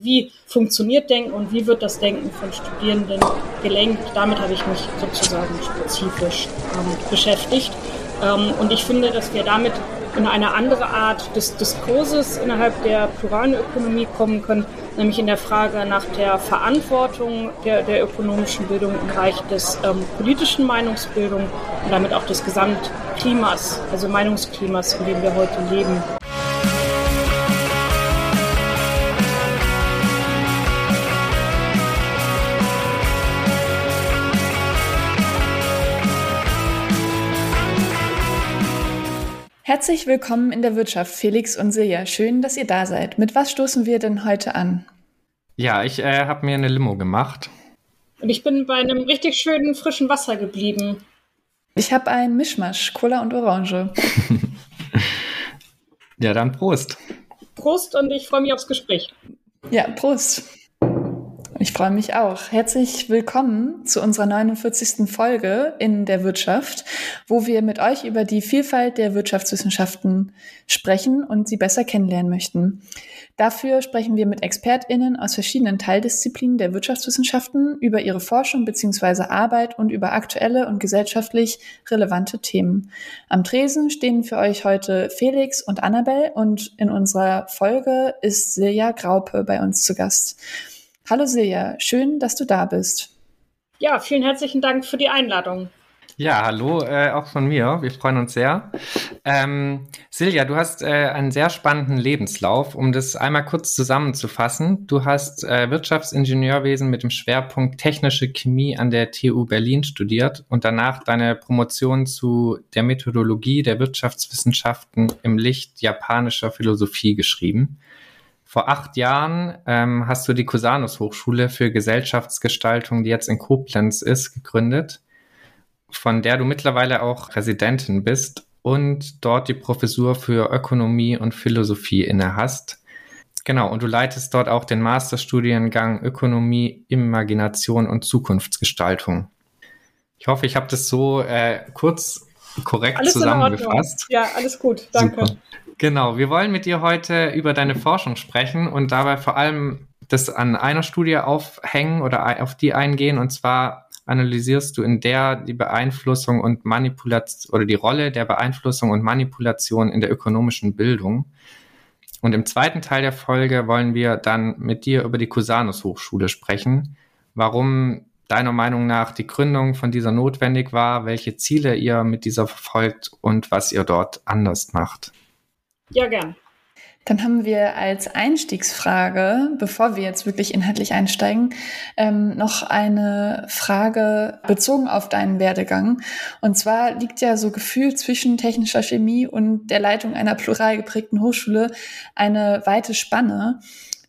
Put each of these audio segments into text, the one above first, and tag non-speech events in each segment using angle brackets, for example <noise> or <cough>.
Wie funktioniert Denken und wie wird das Denken von Studierenden gelenkt? Damit habe ich mich sozusagen spezifisch ähm, beschäftigt. Ähm, und ich finde, dass wir damit in eine andere Art des Diskurses innerhalb der pluralen Ökonomie kommen können, nämlich in der Frage nach der Verantwortung der, der ökonomischen Bildung im Bereich des ähm, politischen Meinungsbildung und damit auch des Gesamtklimas, also Meinungsklimas, in dem wir heute leben. Herzlich willkommen in der Wirtschaft, Felix und Silja. Schön, dass ihr da seid. Mit was stoßen wir denn heute an? Ja, ich äh, habe mir eine Limo gemacht. Und ich bin bei einem richtig schönen frischen Wasser geblieben. Ich habe einen Mischmasch, Cola und Orange. <laughs> ja, dann Prost. Prost und ich freue mich aufs Gespräch. Ja, Prost. Ich freue mich auch. Herzlich willkommen zu unserer 49. Folge in der Wirtschaft, wo wir mit euch über die Vielfalt der Wirtschaftswissenschaften sprechen und sie besser kennenlernen möchten. Dafür sprechen wir mit ExpertInnen aus verschiedenen Teildisziplinen der Wirtschaftswissenschaften über ihre Forschung bzw. Arbeit und über aktuelle und gesellschaftlich relevante Themen. Am Tresen stehen für euch heute Felix und Annabel und in unserer Folge ist Silja Graupe bei uns zu Gast. Hallo Silja, schön, dass du da bist. Ja, vielen herzlichen Dank für die Einladung. Ja, hallo, äh, auch von mir. Wir freuen uns sehr. Ähm, Silja, du hast äh, einen sehr spannenden Lebenslauf. Um das einmal kurz zusammenzufassen, du hast äh, Wirtschaftsingenieurwesen mit dem Schwerpunkt technische Chemie an der TU Berlin studiert und danach deine Promotion zu der Methodologie der Wirtschaftswissenschaften im Licht japanischer Philosophie geschrieben. Vor acht Jahren ähm, hast du die Cusanus Hochschule für Gesellschaftsgestaltung, die jetzt in Koblenz ist, gegründet, von der du mittlerweile auch Residentin bist und dort die Professur für Ökonomie und Philosophie inne hast. Genau, und du leitest dort auch den Masterstudiengang Ökonomie, Imagination und Zukunftsgestaltung. Ich hoffe, ich habe das so äh, kurz korrekt alles zusammengefasst. Ja, alles gut, danke. Super. Genau, wir wollen mit dir heute über deine Forschung sprechen und dabei vor allem das an einer Studie aufhängen oder auf die eingehen. Und zwar analysierst du in der die Beeinflussung und Manipulation oder die Rolle der Beeinflussung und Manipulation in der ökonomischen Bildung. Und im zweiten Teil der Folge wollen wir dann mit dir über die Cusanus Hochschule sprechen, warum deiner Meinung nach die Gründung von dieser notwendig war, welche Ziele ihr mit dieser verfolgt und was ihr dort anders macht. Ja, gern. Dann haben wir als Einstiegsfrage, bevor wir jetzt wirklich inhaltlich einsteigen, ähm, noch eine Frage bezogen auf deinen Werdegang. Und zwar liegt ja so gefühlt zwischen technischer Chemie und der Leitung einer plural geprägten Hochschule eine weite Spanne.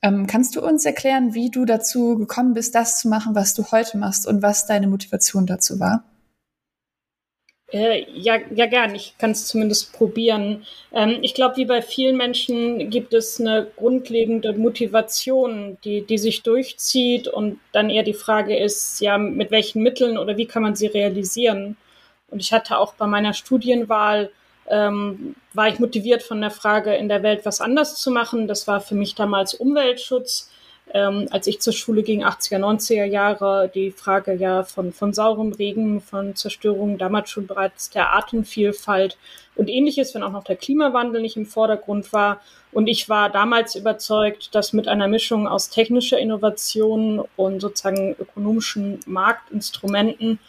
Ähm, kannst du uns erklären, wie du dazu gekommen bist, das zu machen, was du heute machst und was deine Motivation dazu war? Äh, ja, ja, gern. Ich kann es zumindest probieren. Ähm, ich glaube, wie bei vielen Menschen gibt es eine grundlegende Motivation, die, die sich durchzieht und dann eher die Frage ist, ja, mit welchen Mitteln oder wie kann man sie realisieren? Und ich hatte auch bei meiner Studienwahl, ähm, war ich motiviert von der Frage, in der Welt was anders zu machen. Das war für mich damals Umweltschutz ähm, als ich zur Schule ging, 80er, 90er Jahre, die Frage ja von, von saurem Regen, von Zerstörung, damals schon bereits der Artenvielfalt und ähnliches, wenn auch noch der Klimawandel nicht im Vordergrund war. Und ich war damals überzeugt, dass mit einer Mischung aus technischer Innovation und sozusagen ökonomischen Marktinstrumenten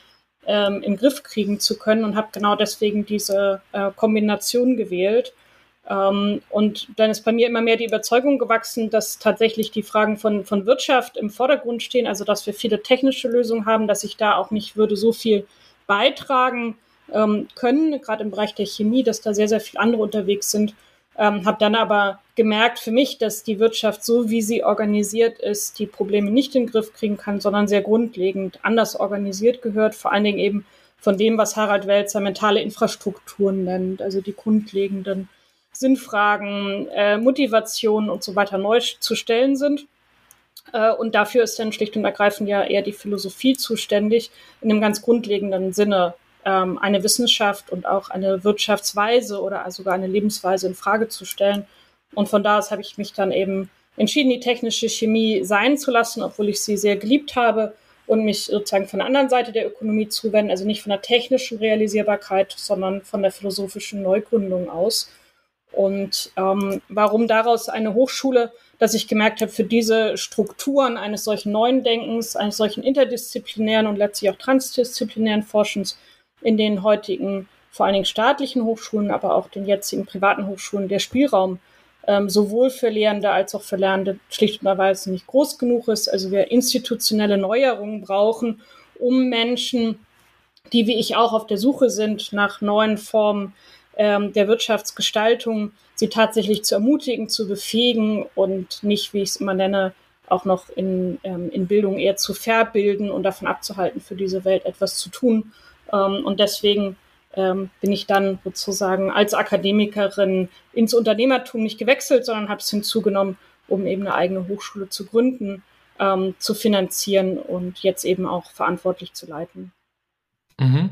ähm, im Griff kriegen zu können und habe genau deswegen diese äh, Kombination gewählt. Ähm, und dann ist bei mir immer mehr die Überzeugung gewachsen, dass tatsächlich die Fragen von, von Wirtschaft im Vordergrund stehen, also dass wir viele technische Lösungen haben, dass ich da auch nicht würde so viel beitragen ähm, können, gerade im Bereich der Chemie, dass da sehr, sehr viele andere unterwegs sind. Ähm, habe dann aber gemerkt für mich, dass die Wirtschaft so, wie sie organisiert ist, die Probleme nicht in den Griff kriegen kann, sondern sehr grundlegend anders organisiert gehört, vor allen Dingen eben von dem, was Harald Welzer mentale Infrastrukturen nennt, also die grundlegenden Sinnfragen, äh, Motivation und so weiter neu zu stellen sind. Äh, und dafür ist dann schlicht und ergreifend ja eher die Philosophie zuständig, in einem ganz grundlegenden Sinne ähm, eine Wissenschaft und auch eine Wirtschaftsweise oder sogar eine Lebensweise in Frage zu stellen. Und von da aus habe ich mich dann eben entschieden, die technische Chemie sein zu lassen, obwohl ich sie sehr geliebt habe und mich sozusagen von der anderen Seite der Ökonomie zuwenden, also nicht von der technischen Realisierbarkeit, sondern von der philosophischen Neugründung aus. Und ähm, warum daraus eine Hochschule, dass ich gemerkt habe, für diese Strukturen eines solchen neuen Denkens, eines solchen interdisziplinären und letztlich auch transdisziplinären Forschens in den heutigen, vor allen Dingen staatlichen Hochschulen, aber auch den jetzigen privaten Hochschulen der Spielraum ähm, sowohl für Lehrende als auch für Lernende schlicht und erweise nicht groß genug ist. Also wir institutionelle Neuerungen brauchen, um Menschen, die wie ich auch auf der Suche sind nach neuen Formen ähm, der Wirtschaftsgestaltung, sie tatsächlich zu ermutigen, zu befähigen und nicht, wie ich es immer nenne, auch noch in, ähm, in Bildung eher zu verbilden und davon abzuhalten, für diese Welt etwas zu tun. Ähm, und deswegen ähm, bin ich dann sozusagen als Akademikerin ins Unternehmertum nicht gewechselt, sondern habe es hinzugenommen, um eben eine eigene Hochschule zu gründen, ähm, zu finanzieren und jetzt eben auch verantwortlich zu leiten. Mhm.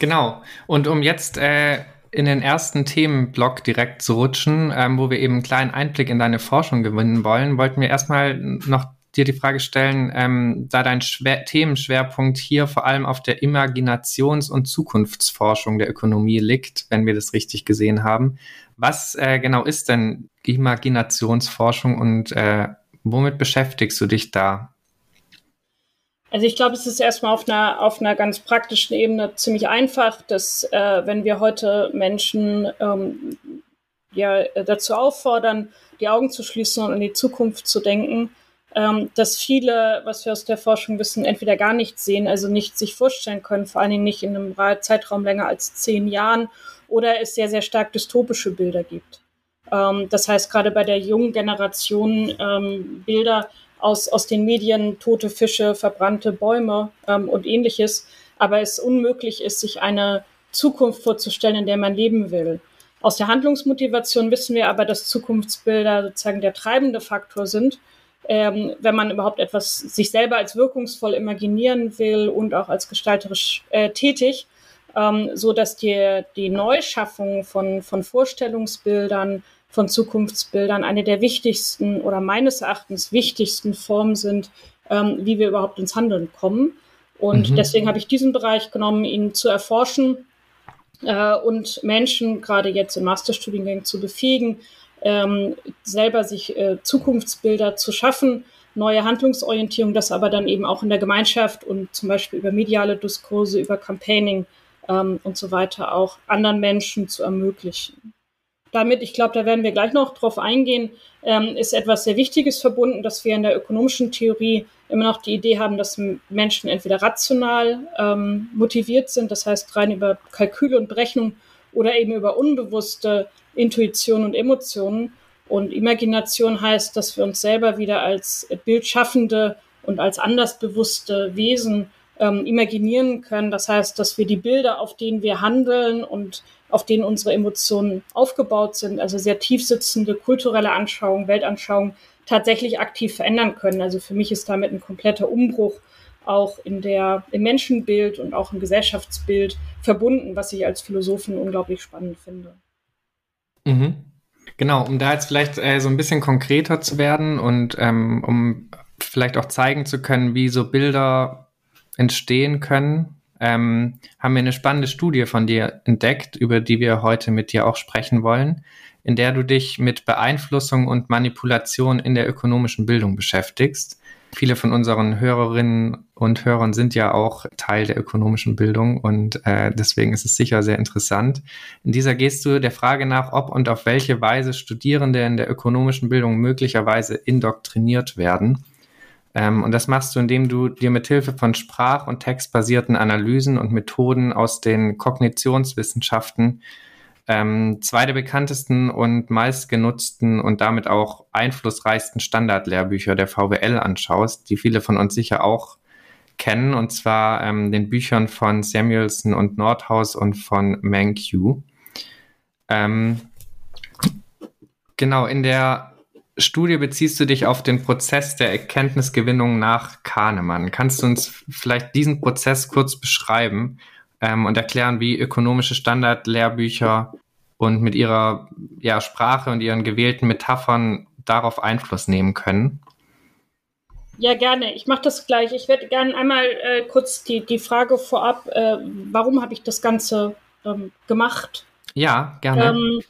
Genau. Und um jetzt äh, in den ersten Themenblock direkt zu rutschen, ähm, wo wir eben einen kleinen Einblick in deine Forschung gewinnen wollen, wollten wir erstmal noch dir die Frage stellen, ähm, da dein Schwer Themenschwerpunkt hier vor allem auf der Imaginations- und Zukunftsforschung der Ökonomie liegt, wenn wir das richtig gesehen haben. Was äh, genau ist denn Imaginationsforschung und äh, womit beschäftigst du dich da? Also ich glaube, es ist erstmal auf einer, auf einer ganz praktischen Ebene ziemlich einfach, dass äh, wenn wir heute Menschen ähm, ja, dazu auffordern, die Augen zu schließen und in die Zukunft zu denken, ähm, dass viele, was wir aus der Forschung wissen, entweder gar nicht sehen, also nicht sich vorstellen können, vor allen Dingen nicht in einem Zeitraum länger als zehn Jahren, oder es sehr, sehr stark dystopische Bilder gibt. Ähm, das heißt, gerade bei der jungen Generation ähm, Bilder aus, aus den Medien, tote Fische, verbrannte Bäume ähm, und ähnliches, aber es unmöglich ist, sich eine Zukunft vorzustellen, in der man leben will. Aus der Handlungsmotivation wissen wir aber, dass Zukunftsbilder sozusagen der treibende Faktor sind ähm, wenn man überhaupt etwas sich selber als wirkungsvoll imaginieren will und auch als gestalterisch äh, tätig, ähm, so dass die, die Neuschaffung von, von Vorstellungsbildern, von Zukunftsbildern eine der wichtigsten oder meines Erachtens wichtigsten Formen sind, ähm, wie wir überhaupt ins Handeln kommen. Und mhm. deswegen habe ich diesen Bereich genommen, ihn zu erforschen äh, und Menschen gerade jetzt in Masterstudiengängen zu befähigen, ähm, selber sich äh, Zukunftsbilder zu schaffen, neue Handlungsorientierung, das aber dann eben auch in der Gemeinschaft und zum Beispiel über mediale Diskurse, über Campaigning ähm, und so weiter auch anderen Menschen zu ermöglichen. Damit, ich glaube, da werden wir gleich noch drauf eingehen, ähm, ist etwas sehr Wichtiges verbunden, dass wir in der ökonomischen Theorie immer noch die Idee haben, dass Menschen entweder rational ähm, motiviert sind, das heißt rein über Kalkül und Berechnung oder eben über unbewusste Intuition und Emotionen. Und Imagination heißt, dass wir uns selber wieder als bildschaffende und als andersbewusste Wesen ähm, imaginieren können. Das heißt, dass wir die Bilder, auf denen wir handeln und auf denen unsere Emotionen aufgebaut sind, also sehr tiefsitzende kulturelle Anschauungen, Weltanschauungen, tatsächlich aktiv verändern können. Also für mich ist damit ein kompletter Umbruch auch in der, im Menschenbild und auch im Gesellschaftsbild verbunden, was ich als Philosophin unglaublich spannend finde. Mhm. Genau, um da jetzt vielleicht äh, so ein bisschen konkreter zu werden und ähm, um vielleicht auch zeigen zu können, wie so Bilder entstehen können, ähm, haben wir eine spannende Studie von dir entdeckt, über die wir heute mit dir auch sprechen wollen, in der du dich mit Beeinflussung und Manipulation in der ökonomischen Bildung beschäftigst. Viele von unseren Hörerinnen und Hörern sind ja auch Teil der ökonomischen Bildung und äh, deswegen ist es sicher sehr interessant. In dieser gehst du der Frage nach, ob und auf welche Weise Studierende in der ökonomischen Bildung möglicherweise indoktriniert werden. Ähm, und das machst du, indem du dir mit Hilfe von sprach- und textbasierten Analysen und Methoden aus den Kognitionswissenschaften ähm, zwei der bekanntesten und meistgenutzten und damit auch einflussreichsten Standardlehrbücher der VWL anschaust, die viele von uns sicher auch kennen, und zwar ähm, den Büchern von Samuelson und Nordhaus und von Mankiw. Ähm, genau, in der Studie beziehst du dich auf den Prozess der Erkenntnisgewinnung nach Kahnemann. Kannst du uns vielleicht diesen Prozess kurz beschreiben ähm, und erklären, wie ökonomische Standardlehrbücher und mit ihrer ja, Sprache und ihren gewählten Metaphern darauf Einfluss nehmen können? Ja, gerne. Ich mache das gleich. Ich werde gerne einmal äh, kurz die, die Frage vorab, äh, warum habe ich das Ganze ähm, gemacht? Ja, gerne. Ähm,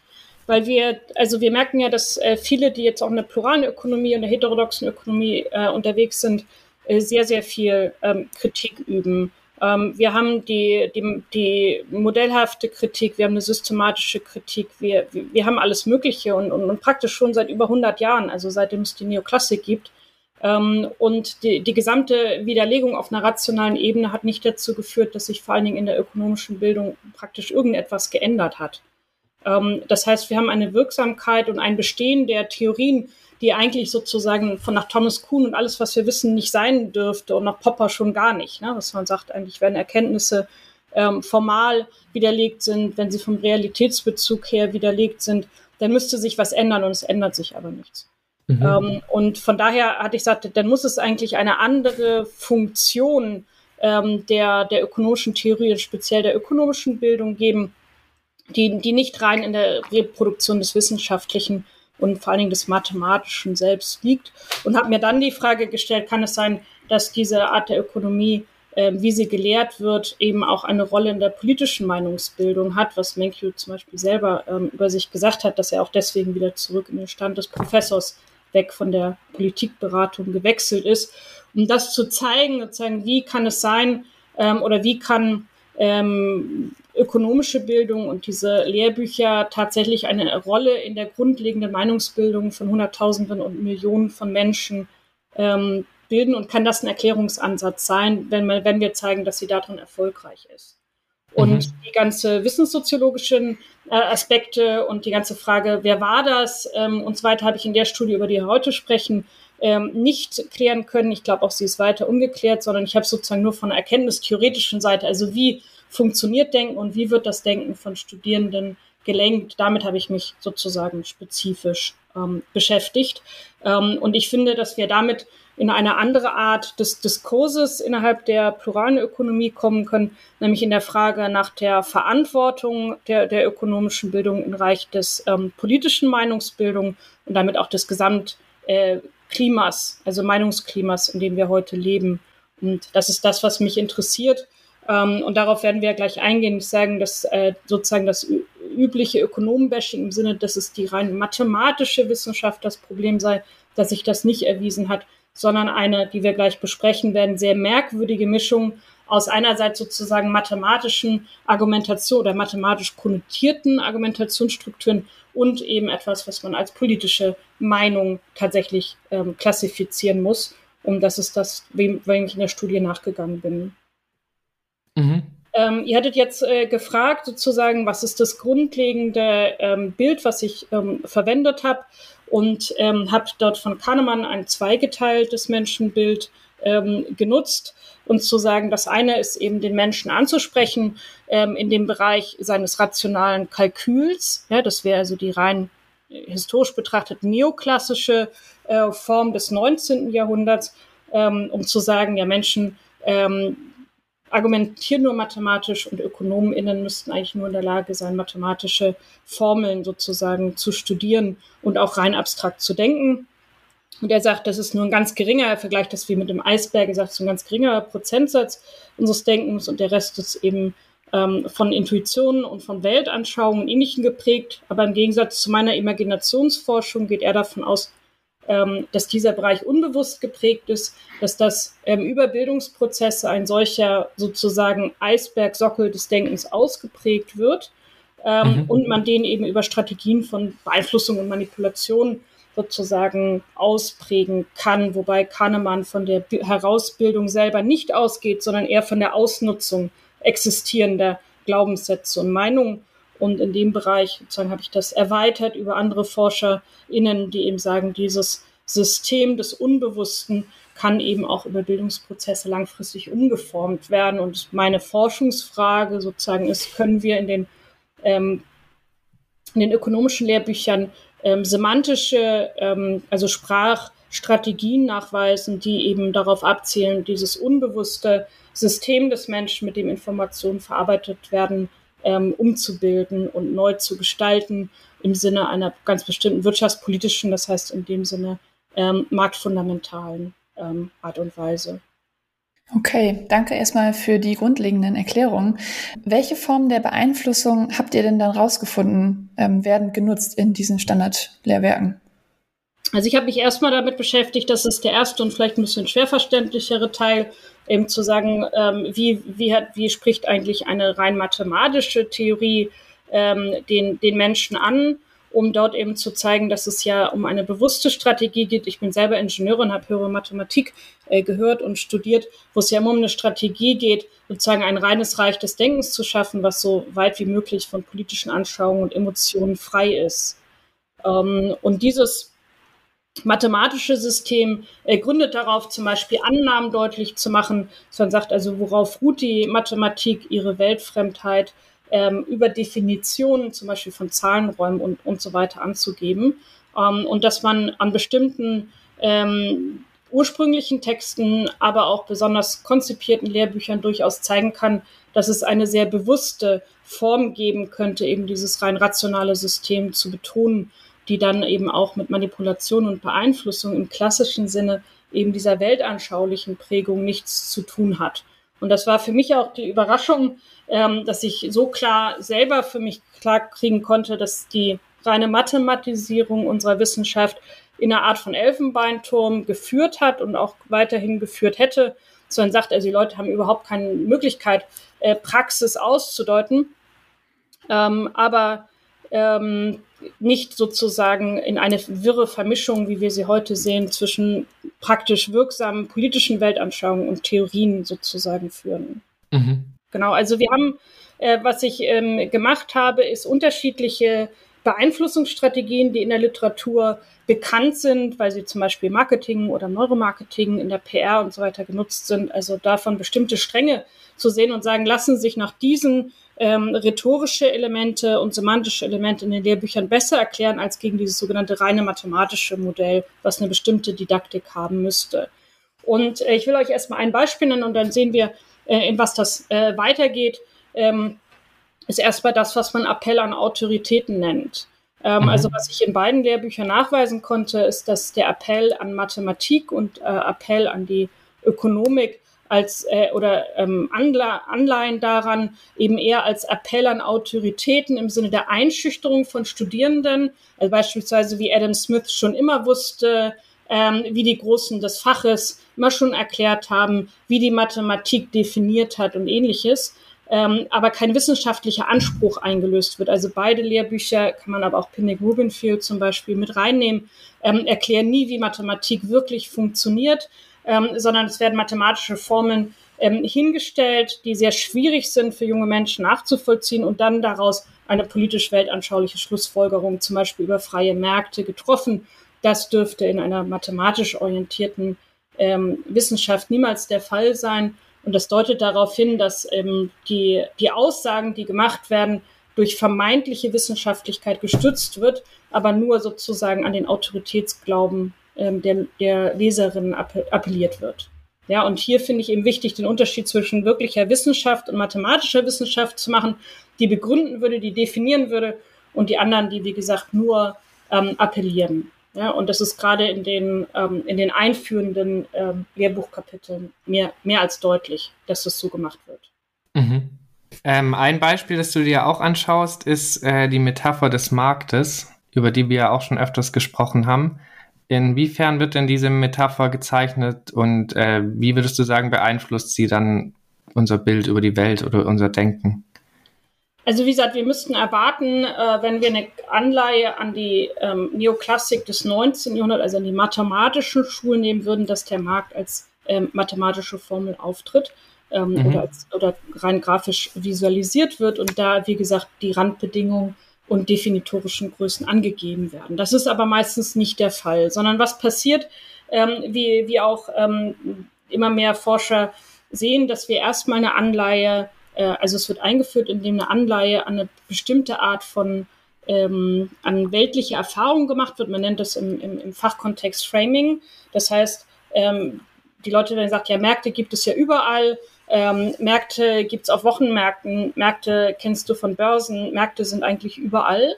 weil wir, also wir merken ja, dass äh, viele, die jetzt auch in der pluralen Ökonomie und der heterodoxen Ökonomie äh, unterwegs sind, äh, sehr, sehr viel ähm, Kritik üben. Ähm, wir haben die, die, die modellhafte Kritik, wir haben eine systematische Kritik, wir, wir haben alles Mögliche und, und, und praktisch schon seit über 100 Jahren, also seitdem es die Neoklassik gibt, ähm, und die, die gesamte Widerlegung auf einer rationalen Ebene hat nicht dazu geführt, dass sich vor allen Dingen in der ökonomischen Bildung praktisch irgendetwas geändert hat. Ähm, das heißt, wir haben eine Wirksamkeit und ein Bestehen der Theorien, die eigentlich sozusagen von nach Thomas Kuhn und alles, was wir wissen, nicht sein dürfte und nach Popper schon gar nicht. Ne? Dass man sagt, eigentlich werden Erkenntnisse ähm, formal widerlegt sind, wenn sie vom Realitätsbezug her widerlegt sind, dann müsste sich was ändern und es ändert sich aber nichts. Mhm. Ähm, und von daher hatte ich gesagt, dann muss es eigentlich eine andere Funktion ähm, der, der ökonomischen Theorie, speziell der ökonomischen Bildung geben, die, die nicht rein in der Reproduktion des Wissenschaftlichen und vor allen Dingen des Mathematischen selbst liegt. Und habe mir dann die Frage gestellt, kann es sein, dass diese Art der Ökonomie, äh, wie sie gelehrt wird, eben auch eine Rolle in der politischen Meinungsbildung hat, was Menkyu zum Beispiel selber ähm, über sich gesagt hat, dass er auch deswegen wieder zurück in den Stand des Professors weg von der Politikberatung gewechselt ist, um das zu zeigen, sozusagen, wie kann es sein ähm, oder wie kann ähm, ökonomische Bildung und diese Lehrbücher tatsächlich eine Rolle in der grundlegenden Meinungsbildung von Hunderttausenden und Millionen von Menschen ähm, bilden und kann das ein Erklärungsansatz sein, wenn, wir, wenn wir zeigen, dass sie darin erfolgreich ist. Und mhm. die ganze wissenssoziologischen äh, Aspekte und die ganze Frage, wer war das ähm, und so weiter, habe ich in der Studie, über die wir heute sprechen, ähm, nicht klären können. Ich glaube auch, sie ist weiter ungeklärt, sondern ich habe sozusagen nur von der erkenntnistheoretischen Seite, also wie funktioniert Denken und wie wird das Denken von Studierenden gelenkt. Damit habe ich mich sozusagen spezifisch ähm, beschäftigt. Ähm, und ich finde, dass wir damit in eine andere Art des Diskurses innerhalb der pluralen Ökonomie kommen können, nämlich in der Frage nach der Verantwortung der, der ökonomischen Bildung im Bereich des ähm, politischen Meinungsbildung und damit auch des Gesamtklimas, äh, also Meinungsklimas, in dem wir heute leben. Und das ist das, was mich interessiert. Ähm, und darauf werden wir gleich eingehen. Ich sagen, dass äh, sozusagen das übliche Ökonomenbashing im Sinne, dass es die rein mathematische Wissenschaft das Problem sei, dass sich das nicht erwiesen hat, sondern eine, die wir gleich besprechen werden, sehr merkwürdige Mischung aus einerseits sozusagen mathematischen Argumentation oder mathematisch konnotierten Argumentationsstrukturen und eben etwas, was man als politische Meinung tatsächlich ähm, klassifizieren muss. Und das ist das, wem, wem ich in der Studie nachgegangen bin. Mhm. Ähm, ihr hattet jetzt äh, gefragt, sozusagen, was ist das grundlegende ähm, Bild, was ich ähm, verwendet habe und ähm, habe dort von Kahnemann ein zweigeteiltes Menschenbild ähm, genutzt und zu sagen, das eine ist eben den Menschen anzusprechen ähm, in dem Bereich seines rationalen Kalküls. Ja, das wäre also die rein äh, historisch betrachtet neoklassische äh, Form des 19. Jahrhunderts, ähm, um zu sagen, ja, Menschen ähm, argumentieren nur mathematisch und ÖkonomInnen müssten eigentlich nur in der Lage sein, mathematische Formeln sozusagen zu studieren und auch rein abstrakt zu denken. Und er sagt, das ist nur ein ganz geringer, er vergleicht das wie mit dem Eisberg, er sagt, so ein ganz geringer Prozentsatz unseres Denkens und der Rest ist eben ähm, von Intuitionen und von Weltanschauungen und Ähnlichem geprägt. Aber im Gegensatz zu meiner Imaginationsforschung geht er davon aus, ähm, dass dieser Bereich unbewusst geprägt ist, dass das ähm, über Bildungsprozesse ein solcher sozusagen Eisbergsockel des Denkens ausgeprägt wird ähm, mhm. und man den eben über Strategien von Beeinflussung und Manipulation sozusagen ausprägen kann, wobei Kahnemann von der Herausbildung selber nicht ausgeht, sondern eher von der Ausnutzung existierender Glaubenssätze und Meinungen. Und in dem Bereich sozusagen habe ich das erweitert über andere ForscherInnen, die eben sagen, dieses System des Unbewussten kann eben auch über Bildungsprozesse langfristig umgeformt werden. Und meine Forschungsfrage sozusagen ist, können wir in den, ähm, in den ökonomischen Lehrbüchern ähm, semantische, ähm, also Sprachstrategien nachweisen, die eben darauf abzielen, dieses unbewusste System des Menschen, mit dem Informationen verarbeitet werden, ähm, umzubilden und neu zu gestalten im Sinne einer ganz bestimmten wirtschaftspolitischen, das heißt in dem Sinne ähm, marktfundamentalen ähm, Art und Weise. Okay, danke erstmal für die grundlegenden Erklärungen. Welche Formen der Beeinflussung habt ihr denn dann rausgefunden, ähm, werden genutzt in diesen Standardlehrwerken? Also ich habe mich erstmal damit beschäftigt, das ist der erste und vielleicht ein bisschen schwer verständlichere Teil, eben zu sagen, ähm, wie, wie, hat, wie spricht eigentlich eine rein mathematische Theorie ähm, den, den Menschen an um dort eben zu zeigen, dass es ja um eine bewusste Strategie geht. Ich bin selber Ingenieurin, habe höhere Mathematik äh, gehört und studiert, wo es ja immer um eine Strategie geht, sozusagen ein reines Reich des Denkens zu schaffen, was so weit wie möglich von politischen Anschauungen und Emotionen frei ist. Ähm, und dieses mathematische System äh, gründet darauf, zum Beispiel Annahmen deutlich zu machen, dass man sagt, also worauf ruht die Mathematik, ihre Weltfremdheit, ähm, über Definitionen zum Beispiel von Zahlenräumen und, und so weiter anzugeben. Ähm, und dass man an bestimmten ähm, ursprünglichen Texten, aber auch besonders konzipierten Lehrbüchern durchaus zeigen kann, dass es eine sehr bewusste Form geben könnte, eben dieses rein rationale System zu betonen, die dann eben auch mit Manipulation und Beeinflussung im klassischen Sinne eben dieser weltanschaulichen Prägung nichts zu tun hat. Und das war für mich auch die Überraschung, ähm, dass ich so klar selber für mich klar kriegen konnte, dass die reine Mathematisierung unserer Wissenschaft in einer Art von Elfenbeinturm geführt hat und auch weiterhin geführt hätte. So man sagt, also die Leute haben überhaupt keine Möglichkeit, äh, Praxis auszudeuten. Ähm, aber ähm, nicht sozusagen in eine wirre Vermischung, wie wir sie heute sehen, zwischen praktisch wirksamen politischen Weltanschauungen und Theorien sozusagen führen. Mhm. Genau, also wir haben, äh, was ich ähm, gemacht habe, ist unterschiedliche Beeinflussungsstrategien, die in der Literatur bekannt sind, weil sie zum Beispiel Marketing oder Neuromarketing in der PR und so weiter genutzt sind. Also davon bestimmte Stränge zu sehen und sagen, lassen sich nach diesen ähm, rhetorische Elemente und semantische Elemente in den Lehrbüchern besser erklären als gegen dieses sogenannte reine mathematische Modell, was eine bestimmte Didaktik haben müsste. Und äh, ich will euch erstmal ein Beispiel nennen und dann sehen wir, äh, in was das äh, weitergeht. Ähm, ist erstmal das, was man Appell an Autoritäten nennt. Ähm, mhm. Also was ich in beiden Lehrbüchern nachweisen konnte, ist, dass der Appell an Mathematik und äh, Appell an die Ökonomik als äh, oder ähm, Anleihen daran eben eher als Appell an Autoritäten im Sinne der Einschüchterung von Studierenden, also beispielsweise wie Adam Smith schon immer wusste, ähm, wie die Großen des Faches immer schon erklärt haben, wie die Mathematik definiert hat und ähnliches. Ähm, aber kein wissenschaftlicher Anspruch eingelöst wird. Also beide Lehrbücher kann man aber auch Pinnick Rubinfield zum Beispiel mit reinnehmen, ähm, erklären nie, wie Mathematik wirklich funktioniert, ähm, sondern es werden mathematische Formeln ähm, hingestellt, die sehr schwierig sind für junge Menschen nachzuvollziehen und dann daraus eine politisch weltanschauliche Schlussfolgerung, zum Beispiel über freie Märkte, getroffen. Das dürfte in einer mathematisch orientierten ähm, Wissenschaft niemals der Fall sein. Und das deutet darauf hin, dass ähm, die, die Aussagen, die gemacht werden, durch vermeintliche Wissenschaftlichkeit gestützt wird, aber nur sozusagen an den Autoritätsglauben ähm, der, der Leserinnen appelliert wird. Ja, und hier finde ich eben wichtig, den Unterschied zwischen wirklicher Wissenschaft und mathematischer Wissenschaft zu machen, die begründen würde, die definieren würde und die anderen, die, wie gesagt, nur ähm, appellieren. Ja, und das ist gerade in den, ähm, in den einführenden ähm, Lehrbuchkapiteln mehr, mehr als deutlich, dass das so gemacht wird. Mhm. Ähm, ein Beispiel, das du dir auch anschaust, ist äh, die Metapher des Marktes, über die wir ja auch schon öfters gesprochen haben. Inwiefern wird denn diese Metapher gezeichnet und äh, wie würdest du sagen, beeinflusst sie dann unser Bild über die Welt oder unser Denken? Also wie gesagt, wir müssten erwarten, äh, wenn wir eine Anleihe an die ähm, Neoklassik des 19. Jahrhunderts, also an die mathematischen Schulen nehmen würden, dass der Markt als ähm, mathematische Formel auftritt ähm, mhm. oder, als, oder rein grafisch visualisiert wird und da, wie gesagt, die Randbedingungen und definitorischen Größen angegeben werden. Das ist aber meistens nicht der Fall, sondern was passiert, ähm, wie, wie auch ähm, immer mehr Forscher sehen, dass wir erstmal eine Anleihe, äh, also es wird eingeführt, indem eine Anleihe an eine bestimmte Art von ähm, an weltliche Erfahrung gemacht wird. Man nennt das im, im, im Fachkontext Framing. Das heißt, ähm, die Leute werden gesagt, ja, Märkte gibt es ja überall. Ähm, Märkte gibt's auf Wochenmärkten, Märkte kennst du von Börsen, Märkte sind eigentlich überall.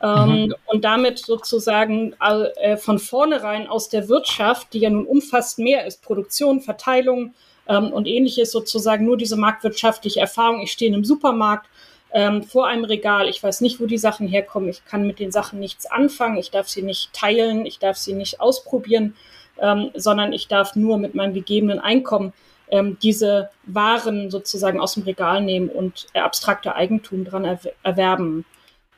Ähm, mhm. Und damit sozusagen äh, von vornherein aus der Wirtschaft, die ja nun umfasst mehr ist, Produktion, Verteilung ähm, und ähnliches, sozusagen nur diese marktwirtschaftliche Erfahrung. Ich stehe in einem Supermarkt ähm, vor einem Regal, ich weiß nicht, wo die Sachen herkommen, ich kann mit den Sachen nichts anfangen, ich darf sie nicht teilen, ich darf sie nicht ausprobieren, ähm, sondern ich darf nur mit meinem gegebenen Einkommen ähm, diese Waren sozusagen aus dem Regal nehmen und abstrakte Eigentum dran erwerben.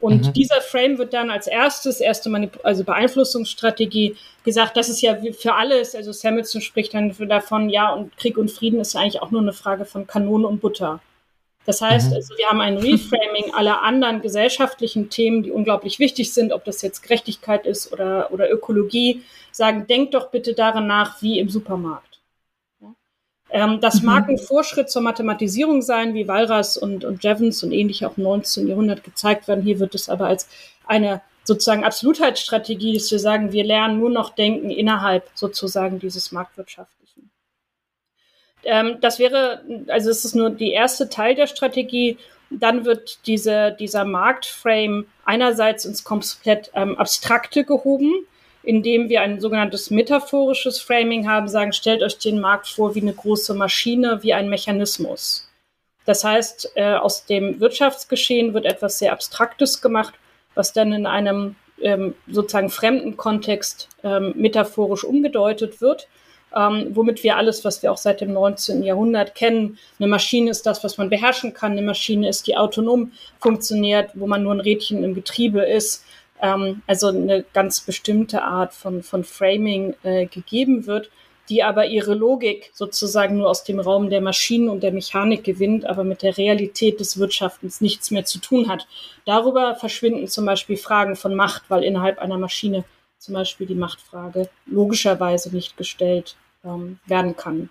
Und mhm. dieser Frame wird dann als erstes, erste Manip also Beeinflussungsstrategie gesagt, das ist ja für alles, also Samuelson spricht dann davon, ja, und Krieg und Frieden ist eigentlich auch nur eine Frage von Kanone und Butter. Das heißt, mhm. also wir haben ein Reframing <laughs> aller anderen gesellschaftlichen Themen, die unglaublich wichtig sind, ob das jetzt Gerechtigkeit ist oder, oder Ökologie, sagen, denkt doch bitte daran nach, wie im Supermarkt. Ähm, das mhm. mag ein Vorschritt zur Mathematisierung sein, wie Walras und, und Jevons und ähnlich auch im 19. Jahrhundert gezeigt werden. Hier wird es aber als eine sozusagen Absolutheitsstrategie, dass wir sagen, wir lernen nur noch denken innerhalb sozusagen dieses Marktwirtschaftlichen. Ähm, das wäre, also es ist nur die erste Teil der Strategie. Dann wird diese, dieser Marktframe einerseits ins komplett ähm, Abstrakte gehoben indem wir ein sogenanntes metaphorisches Framing haben, sagen, stellt euch den Markt vor wie eine große Maschine, wie ein Mechanismus. Das heißt, äh, aus dem Wirtschaftsgeschehen wird etwas sehr Abstraktes gemacht, was dann in einem ähm, sozusagen fremden Kontext ähm, metaphorisch umgedeutet wird, ähm, womit wir alles, was wir auch seit dem 19. Jahrhundert kennen, eine Maschine ist das, was man beherrschen kann, eine Maschine ist, die autonom funktioniert, wo man nur ein Rädchen im Getriebe ist, ähm, also eine ganz bestimmte Art von, von Framing äh, gegeben wird, die aber ihre Logik sozusagen nur aus dem Raum der Maschinen und der Mechanik gewinnt, aber mit der Realität des Wirtschaftens nichts mehr zu tun hat. Darüber verschwinden zum Beispiel Fragen von Macht, weil innerhalb einer Maschine zum Beispiel die Machtfrage logischerweise nicht gestellt ähm, werden kann.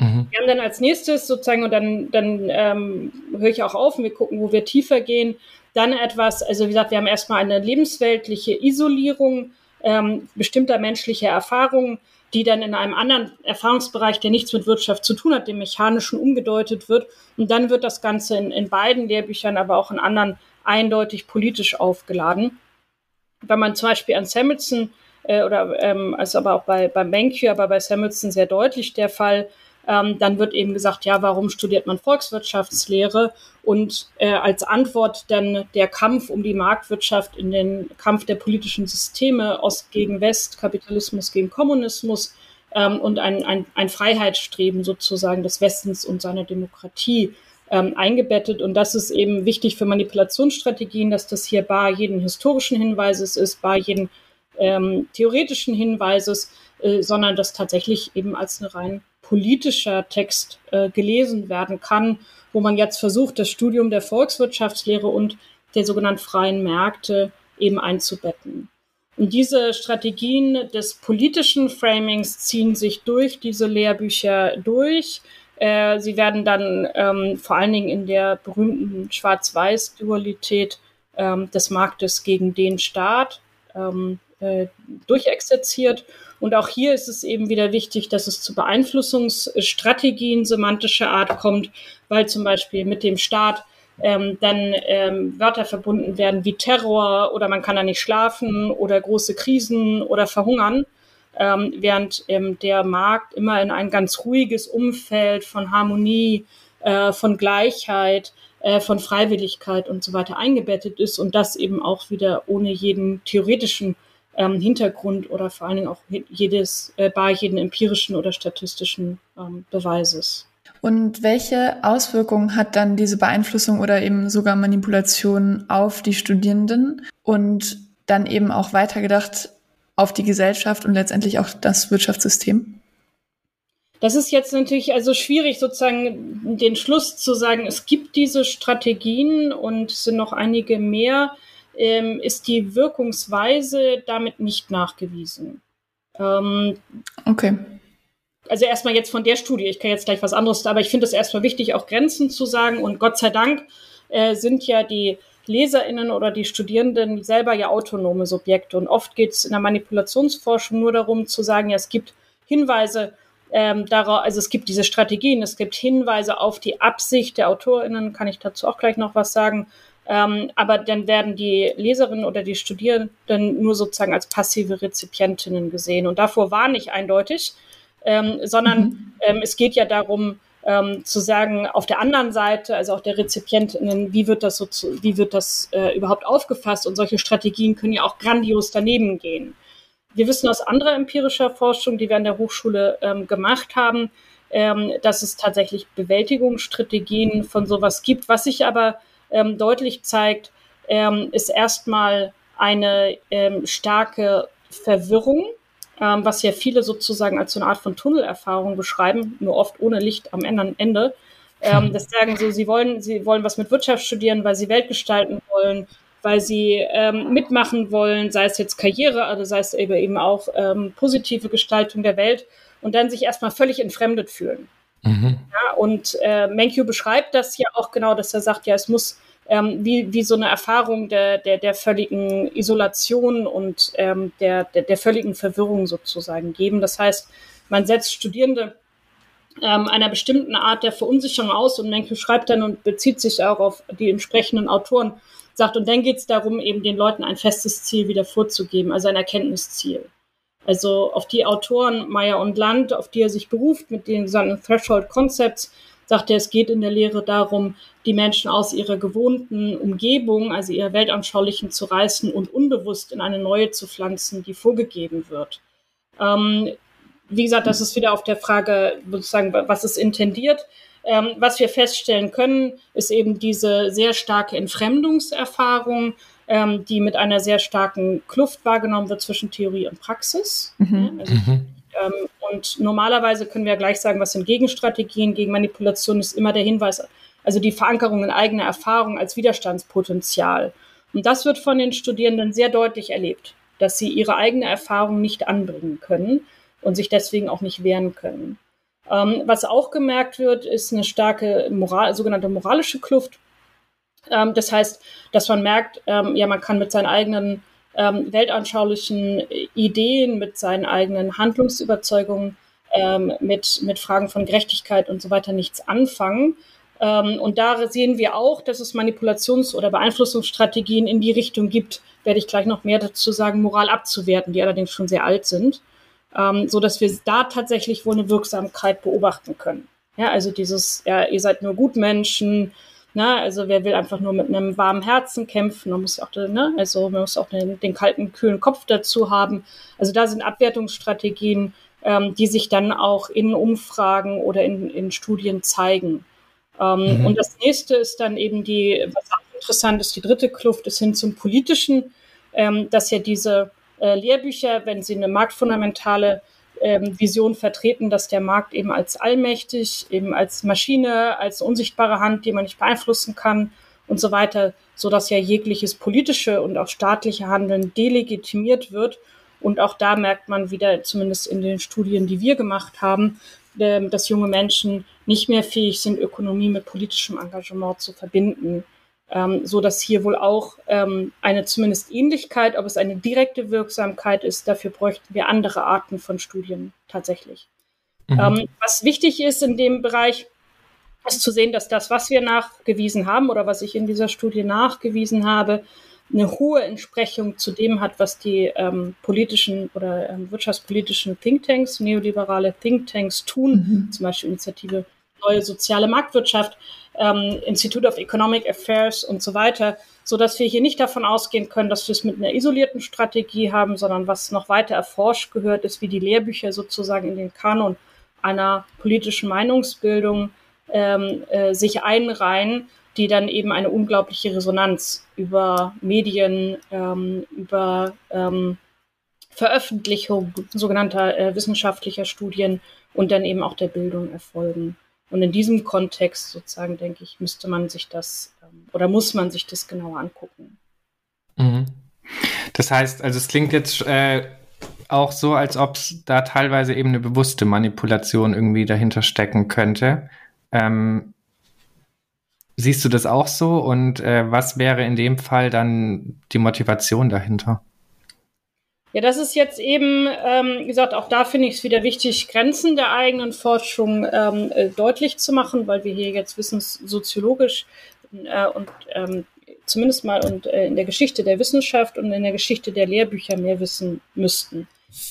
Mhm. Wir haben dann als nächstes sozusagen, und dann, dann ähm, höre ich auch auf und wir gucken, wo wir tiefer gehen, dann etwas, also wie gesagt, wir haben erstmal eine lebensweltliche Isolierung ähm, bestimmter menschlicher Erfahrungen, die dann in einem anderen Erfahrungsbereich, der nichts mit Wirtschaft zu tun hat, dem mechanischen umgedeutet wird. Und dann wird das Ganze in, in beiden Lehrbüchern, aber auch in anderen eindeutig politisch aufgeladen. Wenn man zum Beispiel an Samuelson äh, oder ähm, also aber auch bei, bei Benque, aber bei Samuelson sehr deutlich der Fall, ähm, dann wird eben gesagt, ja, warum studiert man Volkswirtschaftslehre? Und äh, als Antwort dann der Kampf um die Marktwirtschaft in den Kampf der politischen Systeme Ost gegen West, Kapitalismus gegen Kommunismus ähm, und ein, ein, ein Freiheitsstreben sozusagen des Westens und seiner Demokratie ähm, eingebettet. Und das ist eben wichtig für Manipulationsstrategien, dass das hier bar jeden historischen Hinweises ist, bar jeden ähm, theoretischen Hinweises, äh, sondern das tatsächlich eben als eine rein politischer Text äh, gelesen werden kann, wo man jetzt versucht, das Studium der Volkswirtschaftslehre und der sogenannten freien Märkte eben einzubetten. Und diese Strategien des politischen Framings ziehen sich durch diese Lehrbücher durch. Äh, sie werden dann ähm, vor allen Dingen in der berühmten Schwarz-Weiß-Dualität ähm, des Marktes gegen den Staat ähm, äh, durchexerziert. Und auch hier ist es eben wieder wichtig, dass es zu Beeinflussungsstrategien semantischer Art kommt, weil zum Beispiel mit dem Staat ähm, dann ähm, Wörter verbunden werden wie Terror oder man kann da nicht schlafen oder große Krisen oder verhungern, ähm, während ähm, der Markt immer in ein ganz ruhiges Umfeld von Harmonie, äh, von Gleichheit, äh, von Freiwilligkeit und so weiter eingebettet ist und das eben auch wieder ohne jeden theoretischen ähm, Hintergrund oder vor allen Dingen auch jedes, äh, bei jeden empirischen oder statistischen ähm, Beweises. Und welche Auswirkungen hat dann diese Beeinflussung oder eben sogar Manipulation auf die Studierenden und dann eben auch weitergedacht auf die Gesellschaft und letztendlich auch das Wirtschaftssystem? Das ist jetzt natürlich also schwierig, sozusagen den Schluss zu sagen, es gibt diese Strategien und es sind noch einige mehr ähm, ist die Wirkungsweise damit nicht nachgewiesen. Ähm, okay. Also erstmal jetzt von der Studie, ich kann jetzt gleich was anderes, aber ich finde es erstmal wichtig, auch Grenzen zu sagen. Und Gott sei Dank äh, sind ja die LeserInnen oder die Studierenden selber ja autonome Subjekte. Und oft geht es in der Manipulationsforschung nur darum zu sagen, ja, es gibt Hinweise ähm, darauf, also es gibt diese Strategien, es gibt Hinweise auf die Absicht der AutorInnen, kann ich dazu auch gleich noch was sagen Ähm, aber dann werden die Leserinnen oder die Studierenden nur sozusagen als passive Rezipientinnen gesehen. Und davor war nicht eindeutig, ähm, sondern mhm. ähm, es geht ja darum, ähm, zu sagen, auf der anderen Seite, also auch der Rezipientinnen, wie wird das so, zu, wie wird das äh, überhaupt aufgefasst? Und solche Strategien können ja auch grandios daneben gehen. Wir wissen aus anderer empirischer Forschung, die wir an der Hochschule ähm, gemacht haben, ähm, dass es tatsächlich Bewältigungsstrategien von sowas gibt. Was sich aber ähm, deutlich zeigt, ähm, ist erstmal eine ähm, starke Verwirrung, ähm, was ja viele sozusagen als so eine Art von Tunnelerfahrung beschreiben, nur oft ohne Licht am Ende. Ähm, das sagen so, sie wollen, sie wollen was mit Wirtschaft studieren, weil sie Welt gestalten wollen, weil sie ähm, mitmachen wollen, sei es jetzt Karriere, also sei es eben auch ähm, positive Gestaltung der Welt und dann sich erstmal völlig entfremdet fühlen. Mhm. Ja, und äh, Menkyu beschreibt das ja auch genau, dass er sagt, ja, es muss ähm, wie, wie so eine Erfahrung der, der, der völligen Isolation und ähm, der, der, der völligen Verwirrung sozusagen geben. Das heißt, man setzt Studierende ähm, einer bestimmten Art der Verunsicherung aus und Menkyu schreibt dann und bezieht sich auch auf die entsprechenden Autoren, sagt, und dann geht es darum, eben den Leuten ein festes Ziel wieder vorzugeben, also ein Erkenntnisziel. Also auf die Autoren Meyer und Land, auf die er sich beruft mit den sogenannten Threshold Concepts, sagt er, es geht in der Lehre darum, die Menschen aus ihrer gewohnten Umgebung, also ihrer weltanschaulichen zu reißen und unbewusst in eine neue zu pflanzen, die vorgegeben wird. Ähm, wie gesagt, das ist wieder auf der Frage, sozusagen, was ist intendiert. Ähm, was wir feststellen können, ist eben diese sehr starke Entfremdungserfahrung, ähm, die mit einer sehr starken Kluft wahrgenommen wird zwischen Theorie und Praxis. Mhm. Also, mhm. ähm, und normalerweise können wir gleich sagen, was sind Gegenstrategien gegen Manipulation, ist immer der Hinweis, also die Verankerung in eigener Erfahrung als Widerstandspotenzial. Und das wird von den Studierenden sehr deutlich erlebt, dass sie ihre eigene Erfahrung nicht anbringen können und sich deswegen auch nicht wehren können. Ähm, was auch gemerkt wird, ist eine starke Moral, sogenannte moralische Kluft ähm, das heißt, dass man merkt, ähm, ja, man kann mit seinen eigenen ähm, weltanschaulichen Ideen, mit seinen eigenen Handlungsüberzeugungen, ähm, mit, mit Fragen von Gerechtigkeit und so weiter nichts anfangen. Ähm, und da sehen wir auch, dass es Manipulations- oder Beeinflussungsstrategien in die Richtung gibt, werde ich gleich noch mehr dazu sagen, Moral abzuwerten, die allerdings schon sehr alt sind, ähm, so dass wir da tatsächlich wohl eine Wirksamkeit beobachten können. Ja, also dieses, ja, ihr seid nur Gutmenschen, Ne? Also wer will einfach nur mit einem warmen Herzen kämpfen, man muss auch, ne? also man muss auch den, den kalten, kühlen Kopf dazu haben. Also da sind Abwertungsstrategien, ähm, die sich dann auch in Umfragen oder in, in Studien zeigen. Ähm, mhm. Und das nächste ist dann eben die, was auch interessant ist, die dritte Kluft ist hin zum Politischen, ähm, dass ja diese äh, Lehrbücher, wenn sie eine marktfundamentale ähm, Vision vertreten, dass der Markt eben als allmächtig, eben als Maschine, als unsichtbare Hand, die man nicht beeinflussen kann und so weiter, so dass ja jegliches politische und auch staatliche Handeln delegitimiert wird. Und auch da merkt man wieder, zumindest in den Studien, die wir gemacht haben, ähm, dass junge Menschen nicht mehr fähig sind, Ökonomie mit politischem Engagement zu verbinden ähm, so dass hier wohl auch ähm, eine zumindest Ähnlichkeit, ob es eine direkte Wirksamkeit ist, dafür bräuchten wir andere Arten von Studien tatsächlich. Mhm. Ähm, was wichtig ist in dem Bereich, ist zu sehen, dass das, was wir nachgewiesen haben oder was ich in dieser Studie nachgewiesen habe, eine hohe Entsprechung zu dem hat, was die ähm, politischen oder ähm, wirtschaftspolitischen Thinktanks, neoliberale Thinktanks tun, mhm. zum Beispiel Initiative Neue Soziale Marktwirtschaft, ähm, Institute of Economic Affairs und so weiter, so dass wir hier nicht davon ausgehen können, dass wir es mit einer isolierten Strategie haben, sondern was noch weiter erforscht gehört, ist, wie die Lehrbücher sozusagen in den Kanon einer politischen Meinungsbildung ähm, äh, sich einreihen, die dann eben eine unglaubliche Resonanz über Medien, ähm, über ähm, Veröffentlichung sogenannter äh, wissenschaftlicher Studien und dann eben auch der Bildung erfolgen. Und in diesem Kontext sozusagen, denke ich, müsste man sich das ähm, oder muss man sich das genauer angucken. Mhm. Das heißt, also es klingt jetzt äh, auch so, als ob es da teilweise eben eine bewusste Manipulation irgendwie dahinter stecken könnte. Ähm, siehst du das auch so? Und äh, was wäre in dem Fall dann die Motivation dahinter? Ja, das ist jetzt eben, ähm, wie gesagt, auch da finde ich es wieder wichtig, Grenzen der eigenen Forschung ähm, äh, deutlich zu machen, weil wir hier jetzt wissenssoziologisch äh, und ähm, zumindest mal und äh, in der Geschichte der Wissenschaft und in der Geschichte der Lehrbücher mehr wissen müssten.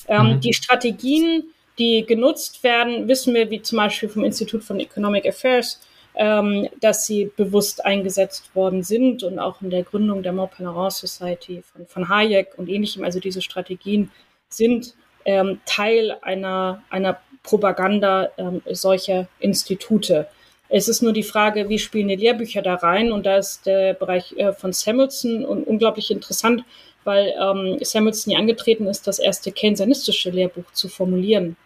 Ähm, mhm. Die Strategien, die genutzt werden, wissen wir, wie zum Beispiel vom Institut von Economic Affairs, ähm, dass sie bewusst eingesetzt worden sind und auch in der Gründung der Montpellerin Society von, von Hayek und ähnlichem. Also diese Strategien sind ähm, Teil einer, einer Propaganda ähm, solcher Institute. Es ist nur die Frage, wie spielen die Lehrbücher da rein? Und da ist der Bereich äh, von Samuelson un unglaublich interessant, weil ähm, Samuelson ja angetreten ist, das erste keynesianistische Lehrbuch zu formulieren.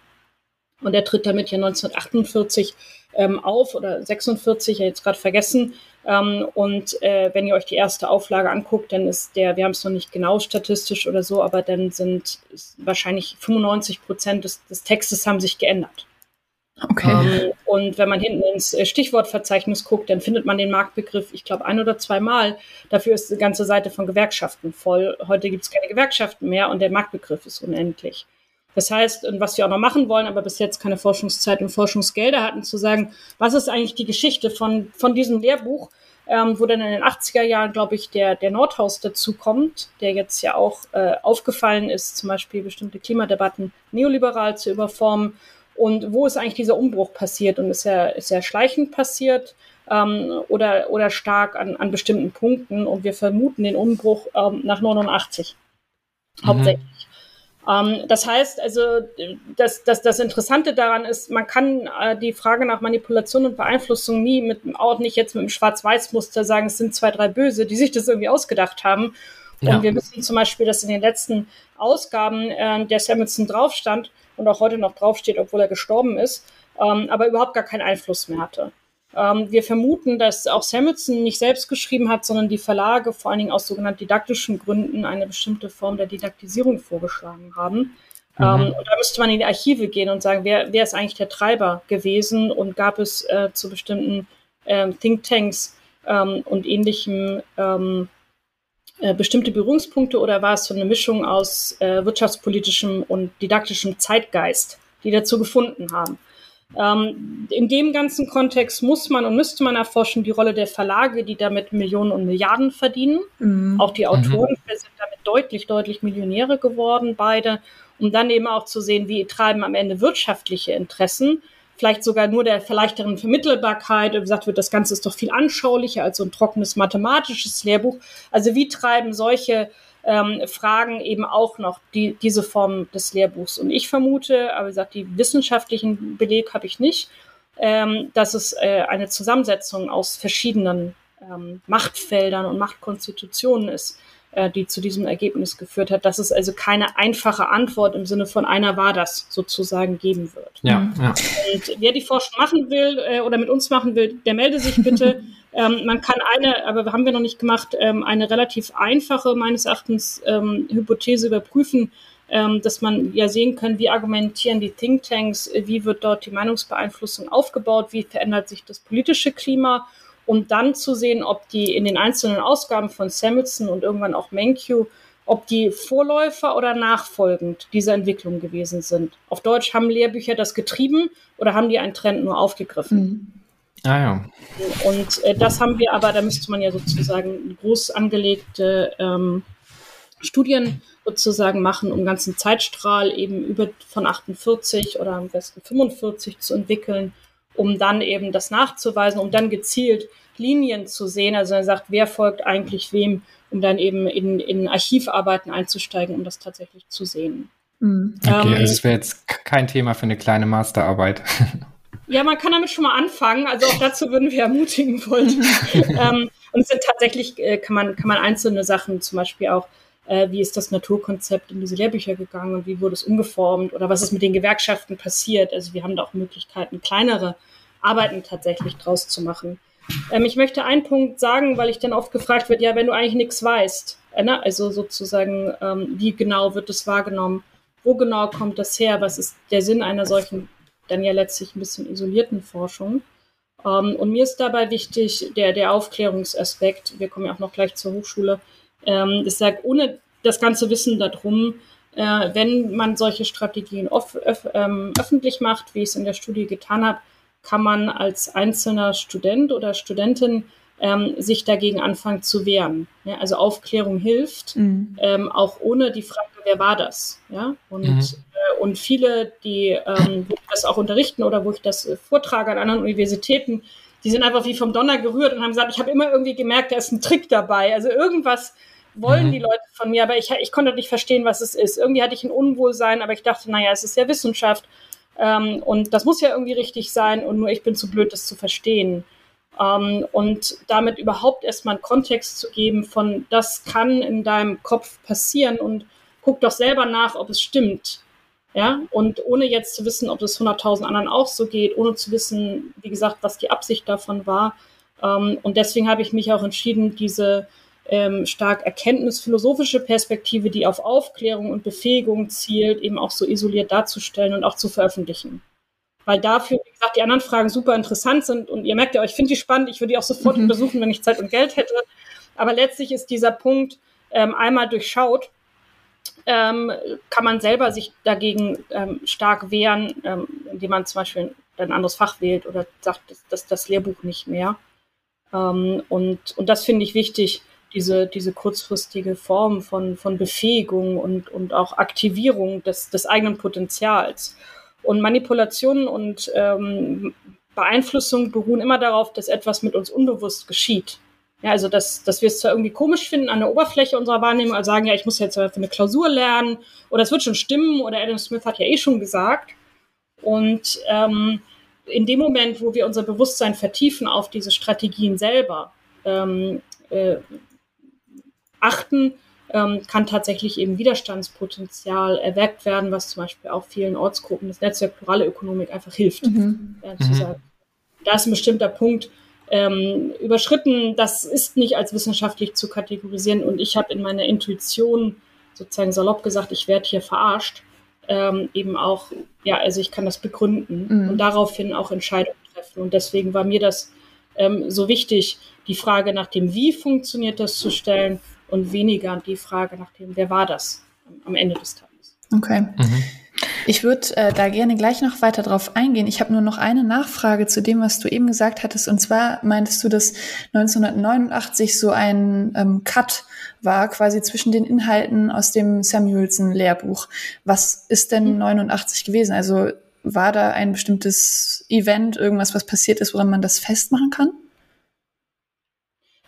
Und er tritt damit ja 1948 ähm, auf oder 46, ja jetzt gerade vergessen. Ähm, und äh, wenn ihr euch die erste Auflage anguckt, dann ist der, wir haben es noch nicht genau statistisch oder so, aber dann sind wahrscheinlich 95 Prozent des, des Textes haben sich geändert. Okay. Ähm, und wenn man hinten ins äh, Stichwortverzeichnis guckt, dann findet man den Marktbegriff, ich glaube, ein oder zweimal. Dafür ist die ganze Seite von Gewerkschaften voll. Heute gibt es keine Gewerkschaften mehr und der Marktbegriff ist unendlich. Das heißt, und was wir auch noch machen wollen, aber bis jetzt keine Forschungszeit und Forschungsgelder hatten, zu sagen, was ist eigentlich die Geschichte von, von diesem Lehrbuch, ähm, wo dann in den 80er Jahren, glaube ich, der, der Nordhaus dazu kommt, der jetzt ja auch äh, aufgefallen ist, zum Beispiel bestimmte Klimadebatten neoliberal zu überformen. Und wo ist eigentlich dieser Umbruch passiert? Und ist er, ist er schleichend passiert ähm, oder, oder stark an, an bestimmten Punkten? Und wir vermuten den Umbruch ähm, nach 89 mhm. hauptsächlich. Das heißt also, das, das, das Interessante daran ist, man kann äh, die Frage nach Manipulation und Beeinflussung nie mit, auch nicht jetzt mit einem Schwarz-Weiß-Muster sagen, es sind zwei, drei Böse, die sich das irgendwie ausgedacht haben. Ja. Und wir wissen zum Beispiel, dass in den letzten Ausgaben äh, der Samuelson draufstand und auch heute noch draufsteht, obwohl er gestorben ist, ähm, aber überhaupt gar keinen Einfluss mehr hatte. Ähm, wir vermuten, dass auch Samuelson nicht selbst geschrieben hat, sondern die Verlage vor allen Dingen aus sogenannten didaktischen Gründen eine bestimmte Form der Didaktisierung vorgeschlagen haben. Mhm. Ähm, und da müsste man in die Archive gehen und sagen, wer, wer ist eigentlich der Treiber gewesen und gab es äh, zu bestimmten äh, Thinktanks ähm, und ähnlichem ähm, äh, bestimmte Berührungspunkte oder war es so eine Mischung aus äh, wirtschaftspolitischem und didaktischem Zeitgeist, die dazu gefunden haben? Ähm, in dem ganzen Kontext muss man und müsste man erforschen die Rolle der Verlage, die damit Millionen und Milliarden verdienen. Mhm. Auch die Autoren mhm. sind damit deutlich, deutlich Millionäre geworden, beide. Um dann eben auch zu sehen, wie treiben am Ende wirtschaftliche Interessen, vielleicht sogar nur der leichteren Vermittelbarkeit. Wie gesagt wird, das Ganze ist doch viel anschaulicher als so ein trockenes mathematisches Lehrbuch. Also wie treiben solche ähm, fragen eben auch noch die, diese Form des Lehrbuchs. Und ich vermute, aber wie gesagt, die wissenschaftlichen Beleg habe ich nicht, ähm, dass es äh, eine Zusammensetzung aus verschiedenen ähm, Machtfeldern und Machtkonstitutionen ist, die zu diesem Ergebnis geführt hat, dass es also keine einfache Antwort im Sinne von einer war das sozusagen geben wird. Ja, ja. Und wer die Forschung machen will äh, oder mit uns machen will, der melde sich bitte. <laughs> Ähm, man kann eine, aber haben wir noch nicht gemacht, ähm, eine relativ einfache, meines Erachtens, ähm, Hypothese überprüfen, ähm, dass man ja sehen kann, wie argumentieren die Thinktanks, wie wird dort die Meinungsbeeinflussung aufgebaut, wie verändert sich das politische Klima, um dann zu sehen, ob die in den einzelnen Ausgaben von Samuelson und irgendwann auch Menkyu, ob die Vorläufer oder nachfolgend dieser Entwicklung gewesen sind. Auf Deutsch haben Lehrbücher das getrieben oder haben die einen Trend nur aufgegriffen? Mhm. Ah ja. Und äh, das haben wir aber, da müsste man ja sozusagen groß angelegte ähm, Studien sozusagen machen, um ganzen Zeitstrahl eben über von 48 oder am besten 45 zu entwickeln, um dann eben das nachzuweisen, um dann gezielt Linien zu sehen. Also er sagt, wer folgt eigentlich wem, um dann eben in, in Archivarbeiten einzusteigen, um das tatsächlich zu sehen. Mhm. Okay, ähm, also es wäre jetzt kein Thema für eine kleine Masterarbeit. <laughs> Ja, man kann damit schon mal anfangen. Also auch dazu würden wir ermutigen wollen. <laughs> ähm, und es sind tatsächlich, äh, kann, man, kann man einzelne Sachen, zum Beispiel auch, äh, wie ist das Naturkonzept in diese Lehrbücher gegangen und wie wurde es umgeformt oder was ist mit den Gewerkschaften passiert. Also wir haben da auch Möglichkeiten, kleinere Arbeiten tatsächlich draus zu machen. Ähm, ich möchte einen Punkt sagen, weil ich dann oft gefragt wird, ja, wenn du eigentlich nichts weißt, äh, ne? also sozusagen, ähm, wie genau wird es wahrgenommen, wo genau kommt das her, was ist der Sinn einer solchen dann ja letztlich ein bisschen isolierten Forschung. Ähm, und mir ist dabei wichtig der, der Aufklärungsaspekt. Wir kommen ja auch noch gleich zur Hochschule. Ähm, ich sage, ohne das ganze Wissen darum, äh, wenn man solche Strategien off, öf, ähm, öffentlich macht, wie ich es in der Studie getan habe, kann man als einzelner Student oder Studentin ähm, sich dagegen anfangen zu wehren. Ja, also Aufklärung hilft, mhm. ähm, auch ohne die Frage, wer war das? Ja, und, mhm. äh, und viele, die ähm, wo das auch unterrichten oder wo ich das äh, vortrage an anderen Universitäten, die sind einfach wie vom Donner gerührt und haben gesagt, ich habe immer irgendwie gemerkt, da ist ein Trick dabei. Also irgendwas wollen mhm. die Leute von mir, aber ich, ich konnte nicht verstehen, was es ist. Irgendwie hatte ich ein Unwohlsein, aber ich dachte, naja, es ist ja Wissenschaft ähm, und das muss ja irgendwie richtig sein und nur ich bin zu blöd, das zu verstehen. Ähm, und damit überhaupt erstmal einen Kontext zu geben von, das kann in deinem Kopf passieren und guck doch selber nach, ob es stimmt. Ja, und ohne jetzt zu wissen, ob es 100.000 anderen auch so geht, ohne zu wissen, wie gesagt, was die Absicht davon war. Ähm, und deswegen habe ich mich auch entschieden, diese ähm, stark erkenntnisphilosophische Perspektive, die auf Aufklärung und Befähigung zielt, eben auch so isoliert darzustellen und auch zu veröffentlichen. Weil dafür, wie gesagt, die anderen Fragen super interessant sind und ihr merkt ja, ich finde die spannend, ich würde die auch sofort mhm. untersuchen, wenn ich Zeit und Geld hätte. Aber letztlich ist dieser Punkt ähm, einmal durchschaut, ähm, kann man selber sich dagegen ähm, stark wehren, ähm, indem man zum Beispiel ein anderes Fach wählt oder sagt, das, das, das Lehrbuch nicht mehr. Ähm, und, und das finde ich wichtig, diese, diese kurzfristige Form von, von Befähigung und, und auch Aktivierung des, des eigenen Potenzials. Und Manipulation und ähm, Beeinflussung beruhen immer darauf, dass etwas mit uns unbewusst geschieht. Ja, also dass, dass wir es zwar irgendwie komisch finden an der Oberfläche unserer Wahrnehmung, also sagen, ja, ich muss jetzt für eine Klausur lernen oder es wird schon stimmen oder Adam Smith hat ja eh schon gesagt. Und ähm, in dem Moment, wo wir unser Bewusstsein vertiefen auf diese Strategien selber, ähm, äh, achten, ähm, kann tatsächlich eben Widerstandspotenzial erweckt werden, was zum Beispiel auch vielen Ortsgruppen des Netzwerk Plurale Ökonomik einfach hilft. Mhm. Äh, zu mhm. sagen. Da ist ein bestimmter Punkt ähm, überschritten, das ist nicht als wissenschaftlich zu kategorisieren und ich habe in meiner Intuition sozusagen salopp gesagt, ich werde hier verarscht, ähm, eben auch, ja, also ich kann das begründen mhm. und daraufhin auch Entscheidungen treffen und deswegen war mir das ähm, so wichtig, die Frage nach dem Wie funktioniert das zu stellen und weniger die Frage nach dem, wer war das am Ende des Tages. Okay. Mhm. Ich würde äh, da gerne gleich noch weiter drauf eingehen. Ich habe nur noch eine Nachfrage zu dem, was du eben gesagt hattest. Und zwar meintest du, dass 1989 so ein ähm, Cut war, quasi zwischen den Inhalten aus dem Samuelson-Lehrbuch. Was ist denn 89 mhm. gewesen? Also war da ein bestimmtes Event, irgendwas, was passiert ist, woran man das festmachen kann?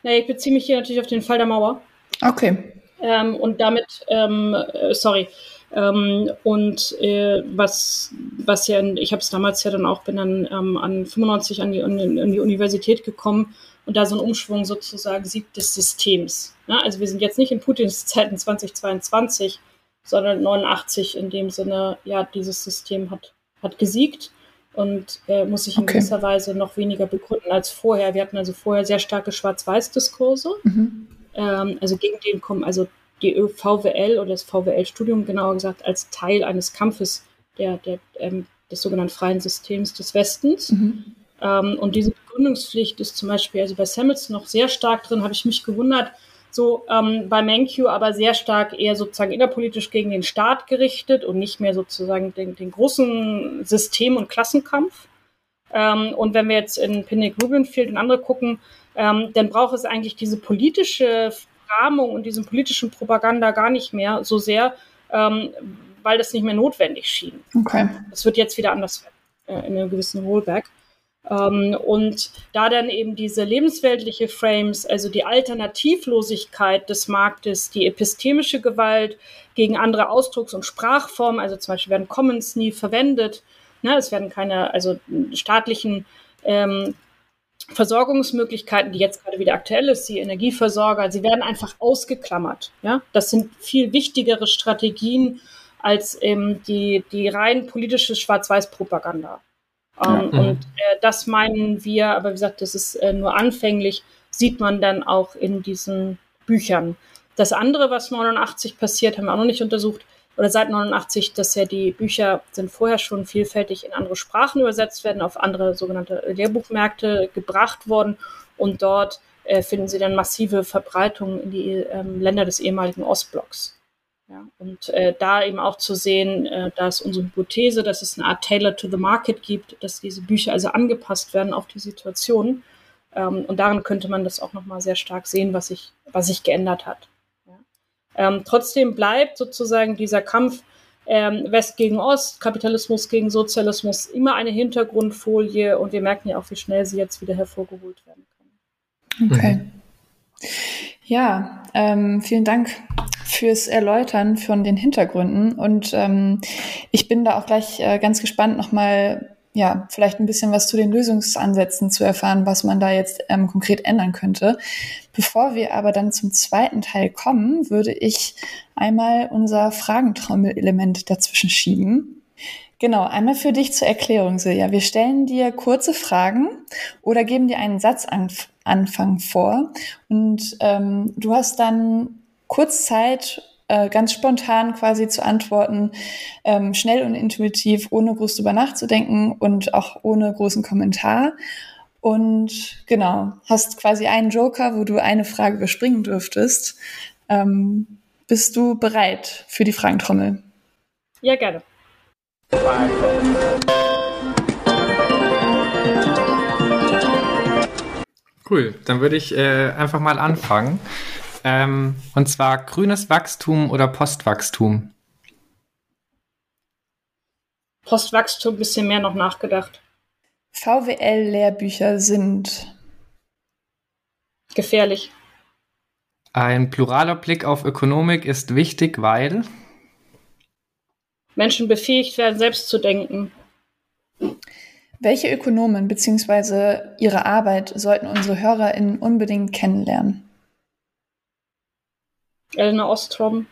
Na, ich beziehe mich hier natürlich auf den Fall der Mauer. Okay. Ähm, und damit, ähm, äh, sorry, ähm, und äh, was, was ja, ich habe es damals ja dann auch, bin dann ähm, an 95 an die, an, an die Universität gekommen und da so ein Umschwung sozusagen sieht des Systems. Ja, also wir sind jetzt nicht in Putins Zeiten 2022, sondern 89 in dem Sinne, ja, dieses System hat, hat gesiegt und äh, muss sich in okay. gewisser Weise noch weniger begründen als vorher. Wir hatten also vorher sehr starke Schwarz-Weiß-Diskurse. Mhm ähm, also gegen den kommen, also die VWL oder das VWL-Studium genauer gesagt als Teil eines Kampfes der, der, ähm, des sogenannten freien Systems des Westens. Mhm. Ähm, und diese Begründungspflicht ist zum Beispiel also bei Samuelson noch sehr stark drin, habe ich mich gewundert, so ähm, bei Menkyu aber sehr stark eher sozusagen innerpolitisch gegen den Staat gerichtet und nicht mehr sozusagen den, den großen System- und Klassenkampf. Ähm, und wenn wir jetzt in Pinnick Rubinfield und andere gucken, ähm, dann braucht es eigentlich diese politische Rahmung und diese politische Propaganda gar nicht mehr so sehr, ähm, weil das nicht mehr notwendig schien. Okay. Das wird jetzt wieder anders äh, in einem gewissen Rollback. Ähm, und da dann eben diese lebensweltliche Frames, also die Alternativlosigkeit des Marktes, die epistemische Gewalt gegen andere Ausdrucks- und Sprachformen, also zum Beispiel werden Commons nie verwendet, ne, es werden keine, also staatlichen ähm, Versorgungsmöglichkeiten, die jetzt gerade wieder aktuell ist, die Energieversorger, sie werden einfach ausgeklammert. Ja, das sind viel wichtigere Strategien als ähm, die, die rein politische Schwarz-Weiß-Propaganda. Ähm, mhm. Und äh, das meinen wir, aber wie gesagt, das ist äh, nur anfänglich, sieht man dann auch in diesen Büchern. Das andere, was 89 passiert, haben wir auch noch nicht untersucht, oder seit 89, dass ja die Bücher sind vorher schon vielfältig in andere Sprachen übersetzt werden, auf andere sogenannte Lehrbuchmärkte gebracht worden und dort äh, finden sie dann massive Verbreitung in die ähm, Länder des ehemaligen Ostblocks. Ja, und äh, da eben auch zu sehen, äh, da unsere Hypothese, dass es eine Art Tailor to the Market gibt, dass diese Bücher also angepasst werden auf die Situation. Ähm, und daran könnte man das auch nochmal sehr stark sehen, was sich, was sich geändert hat. Ähm, trotzdem bleibt sozusagen dieser Kampf ähm, West gegen Ost, Kapitalismus gegen Sozialismus immer eine Hintergrundfolie und wir merken ja auch, wie schnell sie jetzt wieder hervorgeholt werden kann. Okay. Mhm. Ja, ähm, vielen Dank fürs Erläutern von den Hintergründen und ähm, ich bin da auch gleich äh, ganz gespannt nochmal ja, vielleicht ein bisschen was zu den Lösungsansätzen zu erfahren, was man da jetzt ähm, konkret ändern könnte. Bevor wir aber dann zum zweiten Teil kommen, würde ich einmal unser Fragentrommel-Element dazwischen schieben. Genau, einmal für dich zur Erklärung, Silja. Wir stellen dir kurze Fragen oder geben dir einen Satzanfang vor und ähm, du hast dann kurz Zeit, äh, ganz spontan quasi zu antworten, ähm, schnell und intuitiv, ohne groß drüber nachzudenken und auch ohne großen Kommentar. Und genau, hast quasi einen Joker, wo du eine Frage überspringen dürftest. Ähm, bist du bereit für die Fragentrommel? Ja, gerne. Cool, dann würde ich äh, einfach mal anfangen. Ähm, und zwar grünes Wachstum oder Postwachstum? Postwachstum, bisschen mehr noch nachgedacht. VWL-Lehrbücher sind gefährlich. Ein pluraler Blick auf Ökonomik ist wichtig, weil Menschen befähigt werden, selbst zu denken. Welche Ökonomen bzw. ihre Arbeit sollten unsere HörerInnen unbedingt kennenlernen? Elena Ostrom.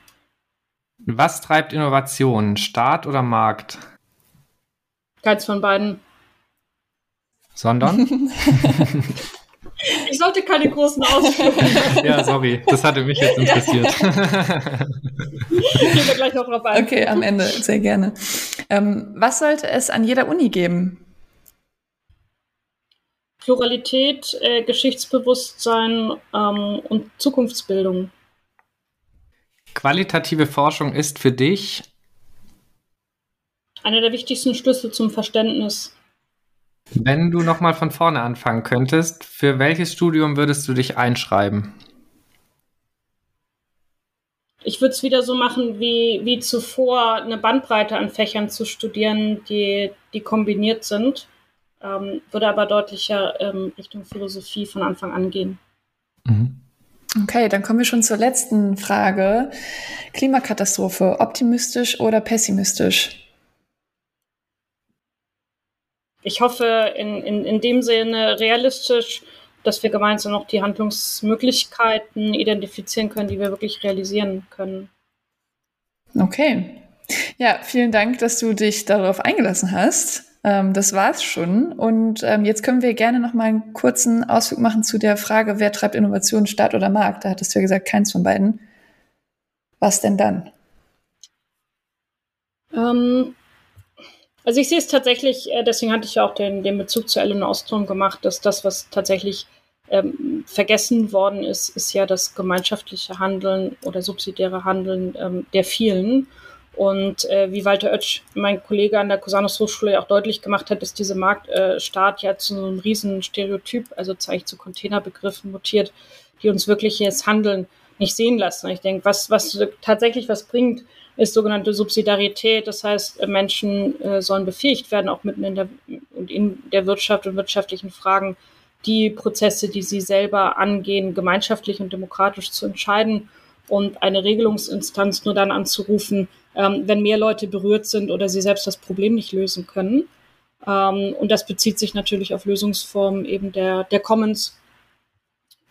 Was treibt Innovation? Staat oder Markt? Keins von beiden. Sondern? <laughs> ich sollte keine großen Ausführungen. <laughs> ja, sorry, das hatte mich jetzt interessiert. Gehen wir gleich noch drauf ein. Okay, am Ende, sehr gerne. Ähm, was sollte es an jeder Uni geben? Pluralität, äh, Geschichtsbewusstsein ähm, und Zukunftsbildung. Qualitative Forschung ist für dich einer der wichtigsten Schlüssel zum Verständnis. Wenn du nochmal von vorne anfangen könntest, für welches Studium würdest du dich einschreiben? Ich würde es wieder so machen wie, wie zuvor, eine Bandbreite an Fächern zu studieren, die, die kombiniert sind, ähm, würde aber deutlicher ähm, Richtung Philosophie von Anfang an gehen. Mhm. Okay, dann kommen wir schon zur letzten Frage. Klimakatastrophe, optimistisch oder pessimistisch? Ich hoffe in, in, in dem Sinne realistisch, dass wir gemeinsam noch die Handlungsmöglichkeiten identifizieren können, die wir wirklich realisieren können. Okay. Ja, vielen Dank, dass du dich darauf eingelassen hast. Ähm, das war's schon. Und ähm, jetzt können wir gerne noch mal einen kurzen Ausflug machen zu der Frage, wer treibt Innovation, Staat oder Markt? Da hattest du ja gesagt, keins von beiden. Was denn dann? Ähm, also ich sehe es tatsächlich, äh, deswegen hatte ich ja auch den, den Bezug zu Ellen Ostrom gemacht, dass das, was tatsächlich ähm, vergessen worden ist, ist ja das gemeinschaftliche Handeln oder subsidiäre Handeln ähm, der vielen. Und äh, wie Walter Oetsch, mein Kollege an der Cusanus Hochschule, ja auch deutlich gemacht hat, ist diese Marktstaat äh, ja zu einem riesen Stereotyp, also zeige ich zu Containerbegriffen mutiert, die uns wirklich jetzt Handeln nicht sehen lassen. Ich denke, was, was tatsächlich was bringt, ist sogenannte Subsidiarität. Das heißt, Menschen äh, sollen befähigt werden, auch mitten in der, in der Wirtschaft und wirtschaftlichen Fragen die Prozesse, die sie selber angehen, gemeinschaftlich und demokratisch zu entscheiden und eine Regelungsinstanz nur dann anzurufen, ähm, wenn mehr Leute berührt sind oder sie selbst das Problem nicht lösen können. Ähm, und das bezieht sich natürlich auf Lösungsformen eben der, der Commons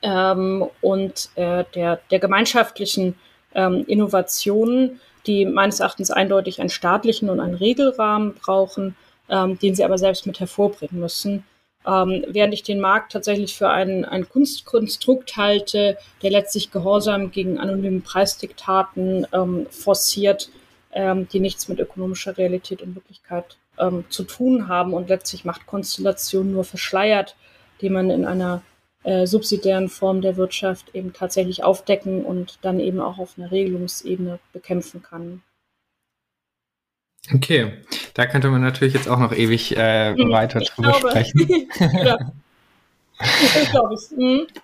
ähm, und äh, der, der gemeinschaftlichen ähm, Innovationen, die meines Erachtens eindeutig einen staatlichen und einen Regelrahmen brauchen, ähm, den sie aber selbst mit hervorbringen müssen. Ähm, während ich den Markt tatsächlich für ein, ein Kunstkonstrukt halte, der letztlich Gehorsam gegen anonyme Preisdiktaten ähm, forciert, ähm, die nichts mit ökonomischer Realität und Wirklichkeit ähm, zu tun haben und letztlich Machtkonstellationen nur verschleiert, die man in einer äh, subsidiären Form der Wirtschaft eben tatsächlich aufdecken und dann eben auch auf einer Regelungsebene bekämpfen kann. Okay, da könnte man natürlich jetzt auch noch ewig äh, hm, weiter ich drüber glaube. sprechen. <laughs> ja. Das glaube ich. Mhm. <laughs>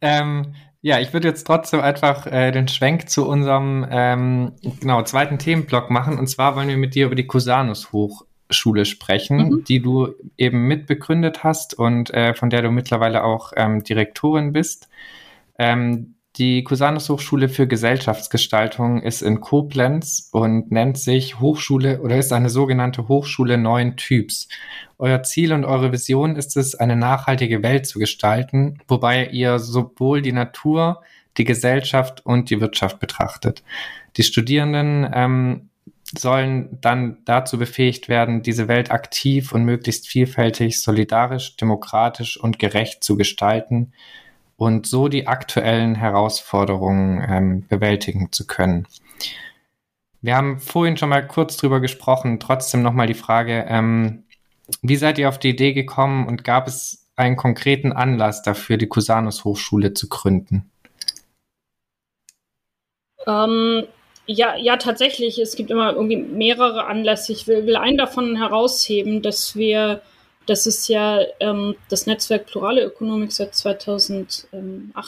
Ähm, ja, ich würde jetzt trotzdem einfach äh, den Schwenk zu unserem ähm, genau, zweiten Themenblock machen. Und zwar wollen wir mit dir über die Cusanus Hochschule sprechen, mhm. die du eben mitbegründet hast und äh, von der du mittlerweile auch ähm, Direktorin bist. Ähm, die Cusanus Hochschule für Gesellschaftsgestaltung ist in Koblenz und nennt sich Hochschule oder ist eine sogenannte Hochschule neuen Typs. Euer Ziel und eure Vision ist es, eine nachhaltige Welt zu gestalten, wobei ihr sowohl die Natur, die Gesellschaft und die Wirtschaft betrachtet. Die Studierenden ähm, sollen dann dazu befähigt werden, diese Welt aktiv und möglichst vielfältig, solidarisch, demokratisch und gerecht zu gestalten und so die aktuellen Herausforderungen ähm, bewältigen zu können. Wir haben vorhin schon mal kurz drüber gesprochen, trotzdem nochmal die Frage, ähm, wie seid ihr auf die Idee gekommen und gab es einen konkreten Anlass dafür, die Cusanus Hochschule zu gründen? Ähm, ja, ja, tatsächlich. Es gibt immer irgendwie mehrere Anlässe. Ich will, will einen davon herausheben, dass wir, das ist ja ähm, das Netzwerk Plurale Ökonomik seit 2008,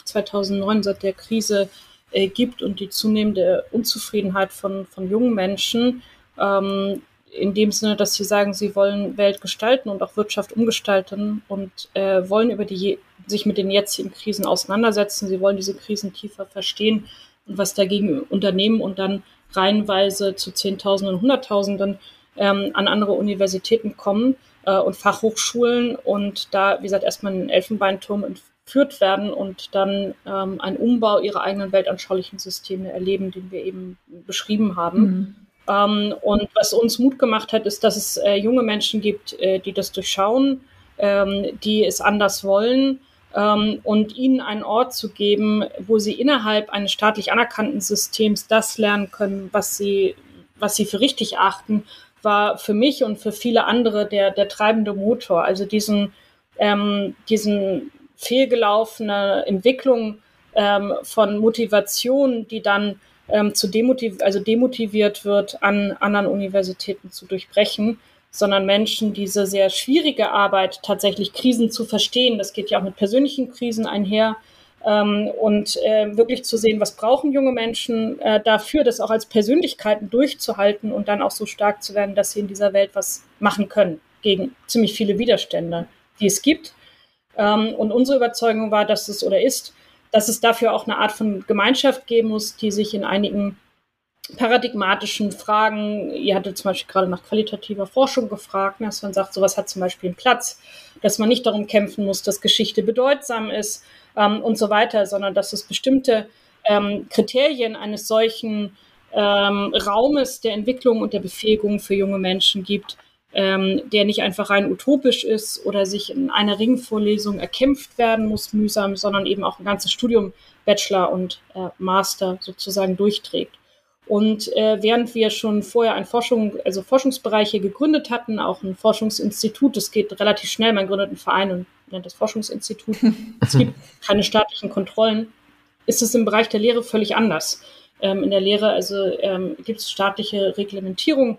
2009, seit der Krise äh, gibt und die zunehmende Unzufriedenheit von, von jungen Menschen. Ähm, in dem Sinne, dass sie sagen, sie wollen Welt gestalten und auch Wirtschaft umgestalten und äh, wollen über die sich mit den jetzigen Krisen auseinandersetzen. Sie wollen diese Krisen tiefer verstehen und was dagegen unternehmen und dann reihenweise zu Zehntausenden und Hunderttausenden ähm, an andere Universitäten kommen äh, und Fachhochschulen und da, wie gesagt, erstmal in den Elfenbeinturm entführt werden und dann ähm, einen Umbau ihrer eigenen weltanschaulichen Systeme erleben, den wir eben beschrieben haben. Mhm. Ähm, und was uns Mut gemacht hat, ist, dass es äh, junge Menschen gibt, äh, die das durchschauen, ähm, die es anders wollen ähm, und ihnen einen Ort zu geben, wo sie innerhalb eines staatlich anerkannten Systems das lernen können, was sie, was sie für richtig achten, war für mich und für viele andere der, der treibende Motor. Also diesen, ähm, diesen fehlgelaufene Entwicklung ähm, von Motivation, die dann ähm, zu demotiv also demotiviert wird, an anderen Universitäten zu durchbrechen, sondern Menschen diese sehr schwierige Arbeit, tatsächlich Krisen zu verstehen, das geht ja auch mit persönlichen Krisen einher, ähm, und äh, wirklich zu sehen, was brauchen junge Menschen äh, dafür, das auch als Persönlichkeiten durchzuhalten und dann auch so stark zu werden, dass sie in dieser Welt was machen können gegen ziemlich viele Widerstände, die es gibt. Ähm, und unsere Überzeugung war, dass es oder ist, dass es dafür auch eine Art von Gemeinschaft geben muss, die sich in einigen paradigmatischen Fragen, ihr hattet zum Beispiel gerade nach qualitativer Forschung gefragt, ne, dass man sagt, sowas hat zum Beispiel einen Platz, dass man nicht darum kämpfen muss, dass Geschichte bedeutsam ist ähm, und so weiter, sondern dass es bestimmte ähm, Kriterien eines solchen ähm, Raumes der Entwicklung und der Befähigung für junge Menschen gibt, ähm, der nicht einfach rein utopisch ist oder sich in einer Ringvorlesung erkämpft werden muss, mühsam, sondern eben auch ein ganzes Studium, Bachelor und äh, Master sozusagen durchträgt. Und äh, während wir schon vorher ein Forschung, also Forschungsbereiche gegründet hatten, auch ein Forschungsinstitut, das geht relativ schnell, man gründet einen Verein und nennt das Forschungsinstitut, es gibt <laughs> keine staatlichen Kontrollen, ist es im Bereich der Lehre völlig anders. Ähm, in der Lehre also ähm, gibt es staatliche Reglementierung,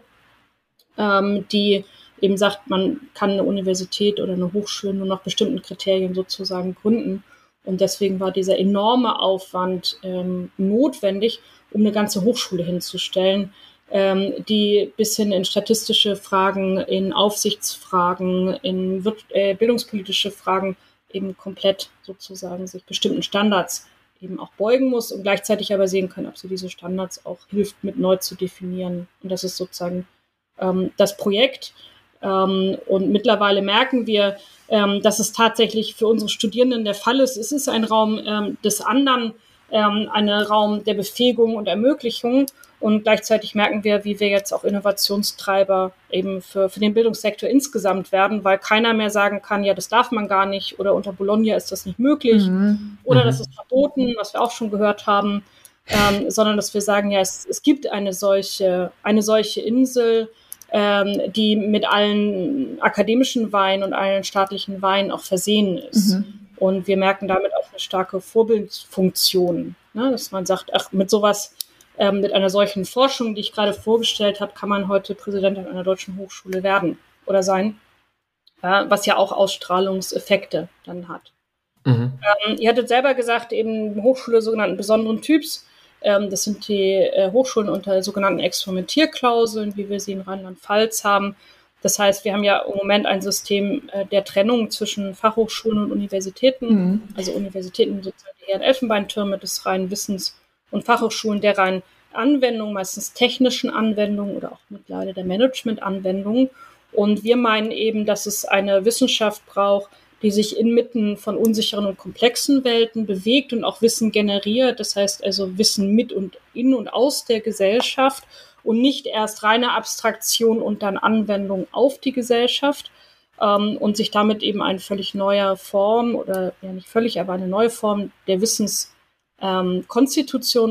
ähm, die eben sagt, man kann eine Universität oder eine Hochschule nur nach bestimmten Kriterien sozusagen gründen. Und deswegen war dieser enorme Aufwand ähm, notwendig, um eine ganze Hochschule hinzustellen, die bis hin in statistische Fragen, in Aufsichtsfragen, in äh, bildungspolitische Fragen eben komplett sozusagen sich bestimmten Standards eben auch beugen muss und gleichzeitig aber sehen können, ob sie diese Standards auch hilft, mit neu zu definieren. Und das ist sozusagen ähm, das Projekt. Ähm, und mittlerweile merken wir, ähm, dass es tatsächlich für unsere Studierenden der Fall ist. Es ist ein Raum ähm, des anderen, ähm, ein Raum der Befähigung und Ermöglichung. Und gleichzeitig merken wir, wie wir jetzt auch Innovationstreiber eben für, für den Bildungssektor insgesamt werden, weil keiner mehr sagen kann, ja, das darf man gar nicht oder unter Bologna ist das nicht möglich mhm. oder mhm. das ist verboten, was wir auch schon gehört haben, ähm, sondern dass wir sagen, ja, es, es gibt eine solche, eine solche Insel, ähm, die mit allen akademischen Weinen und allen staatlichen Weinen auch versehen ist. Mhm. Und wir merken damit auch eine starke Vorbildfunktion, ne? dass man sagt, ach, mit sowas, ähm, mit einer solchen Forschung, die ich gerade vorgestellt habe, kann man heute Präsident einer deutschen Hochschule werden oder sein. ja, was ja auch Ausstrahlungseffekte dann hat. Mhm. Ähm, ihr hattet selber gesagt, eben Hochschule sogenannten besonderen Typs. Ähm, das sind die äh, Hochschulen unter sogenannten Experimentierklauseln, wie wir sie in Rheinland-Pfalz haben. Das heißt, wir haben ja im Moment ein System äh, der Trennung zwischen Fachhochschulen und Universitäten. Mhm. Also Universitäten sozusagen die eher Elfenbeintürme des reinen Wissens und Fachhochschulen der reinen Anwendung, meistens technischen Anwendungen oder auch mittlerweile der Management-Anwendungen. Und wir meinen eben, dass es eine Wissenschaft braucht, die sich inmitten von unsicheren und komplexen Welten bewegt und auch Wissen generiert. Das heißt also Wissen mit und in und aus der Gesellschaft und nicht erst reine Abstraktion und dann Anwendung auf die Gesellschaft ähm, und sich damit eben eine völlig neue Form oder ja nicht völlig, aber eine neue Form der Wissenskonstitution ähm,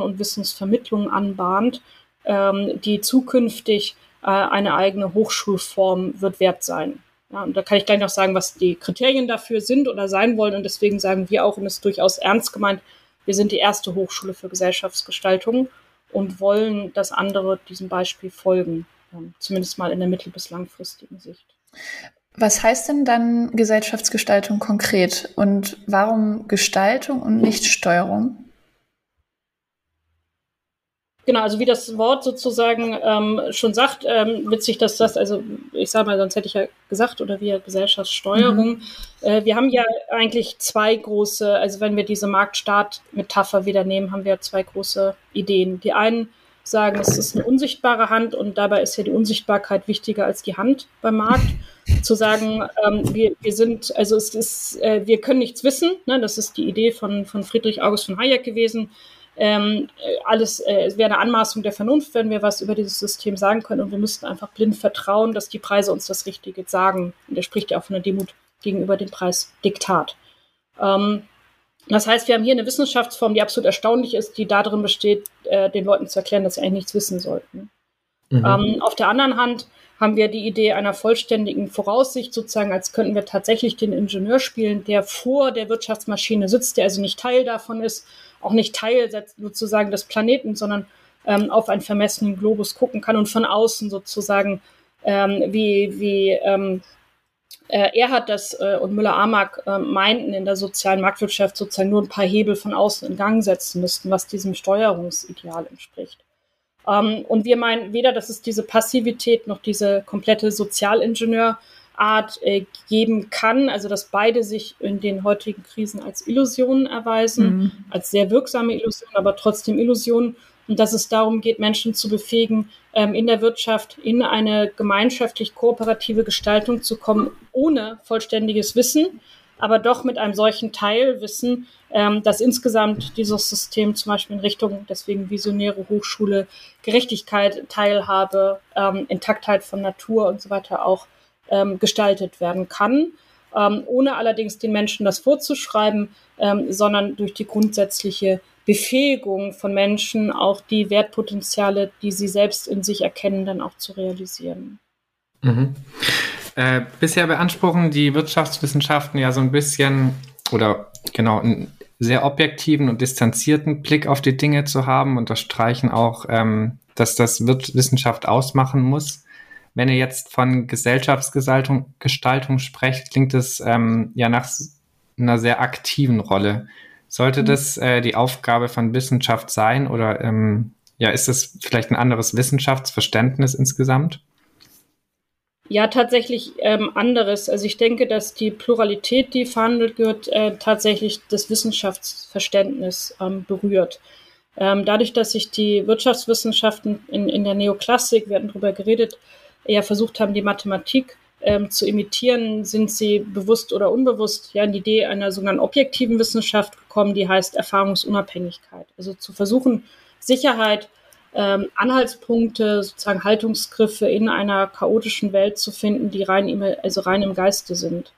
und Wissensvermittlung anbahnt, ähm, die zukünftig äh, eine eigene Hochschulform wird wert sein. Ja, und da kann ich gleich noch sagen, was die Kriterien dafür sind oder sein wollen. Und deswegen sagen wir auch, und es ist durchaus ernst gemeint, wir sind die erste Hochschule für Gesellschaftsgestaltung und wollen, dass andere diesem Beispiel folgen, zumindest mal in der mittel- bis langfristigen Sicht. Was heißt denn dann Gesellschaftsgestaltung konkret und warum Gestaltung und nicht Steuerung? Genau, also wie das Wort sozusagen ähm, schon sagt, ähm, witzig, dass das, also ich sage mal, sonst hätte ich ja gesagt, oder wir Gesellschaftssteuerung. Mhm. Äh, wir haben ja eigentlich zwei große, also wenn wir diese Marktstaat-Metapher wieder nehmen, haben wir zwei große Ideen. Die einen sagen, es ist eine unsichtbare Hand und dabei ist ja die Unsichtbarkeit wichtiger als die Hand beim Markt. <laughs> Zu sagen, ähm, wir, wir sind, also es ist, äh, wir können nichts wissen, ne? das ist die Idee von, von Friedrich August von Hayek gewesen ähm, alles, äh, es wäre eine Anmaßung der Vernunft, wenn wir was über dieses System sagen können und wir müssten einfach blind vertrauen, dass die Preise uns das Richtige sagen. Und er spricht ja auch von der Demut gegenüber dem Preisdiktat. Ähm, das heißt, wir haben hier eine Wissenschaftsform, die absolut erstaunlich ist, die darin besteht, äh, den Leuten zu erklären, dass sie eigentlich nichts wissen sollten. Mhm. Ähm, auf der anderen Hand haben wir die Idee einer vollständigen Voraussicht, sozusagen, als könnten wir tatsächlich den Ingenieur spielen, der vor der Wirtschaftsmaschine sitzt, der also nicht Teil davon ist, auch nicht Teil sozusagen des Planeten, sondern ähm, auf einen vermessenen Globus gucken kann und von außen sozusagen, ähm, wie, wie ähm, äh, Erhard das äh, und Müller-Amack äh, meinten, in der sozialen Marktwirtschaft sozusagen nur ein paar Hebel von außen in Gang setzen müssten, was diesem Steuerungsideal entspricht. Ähm, und wir meinen weder, dass es diese Passivität noch diese komplette Sozialingenieur Art äh, geben kann, also dass beide sich in den heutigen Krisen als Illusionen erweisen, mhm. als sehr wirksame Illusionen, aber trotzdem Illusionen und dass es darum geht, Menschen zu befähigen, ähm, in der Wirtschaft in eine gemeinschaftlich kooperative Gestaltung zu kommen, ohne vollständiges Wissen, aber doch mit einem solchen Teilwissen, ähm, dass insgesamt dieses System zum Beispiel in Richtung, deswegen visionäre Hochschule, Gerechtigkeit, Teilhabe, ähm, Intaktheit von Natur und so weiter auch ähm, gestaltet werden kann, ähm, ohne allerdings den Menschen das vorzuschreiben, ähm, sondern durch die grundsätzliche Befähigung von Menschen, auch die Wertpotenziale, die sie selbst in sich erkennen, dann auch zu realisieren. Mhm. Äh, bisher beanspruchen die Wirtschaftswissenschaften ja so ein bisschen oder genau einen sehr objektiven und distanzierten Blick auf die Dinge zu haben, unterstreichen auch, ähm, dass das Wissenschaft ausmachen muss. Wenn ihr jetzt von Gesellschaftsgestaltung Gestaltung sprecht, klingt es ähm, ja nach einer sehr aktiven Rolle. Sollte mhm. das äh, die Aufgabe von Wissenschaft sein oder ähm, ja, ist es vielleicht ein anderes Wissenschaftsverständnis insgesamt? Ja, tatsächlich ähm, anderes. Also ich denke, dass die Pluralität, die verhandelt wird, äh, tatsächlich das Wissenschaftsverständnis ähm, berührt. Ähm, dadurch, dass sich die Wirtschaftswissenschaften in, in der Neoklassik, wir hatten darüber geredet, eher versucht haben, die Mathematik ähm, zu imitieren, sind sie bewusst oder unbewusst ja in die Idee einer sogenannten objektiven Wissenschaft gekommen, die heißt Erfahrungsunabhängigkeit. Also zu versuchen, Sicherheit, ähm, Anhaltspunkte, sozusagen Haltungsgriffe in einer chaotischen Welt zu finden, die rein im, also rein im Geiste sind.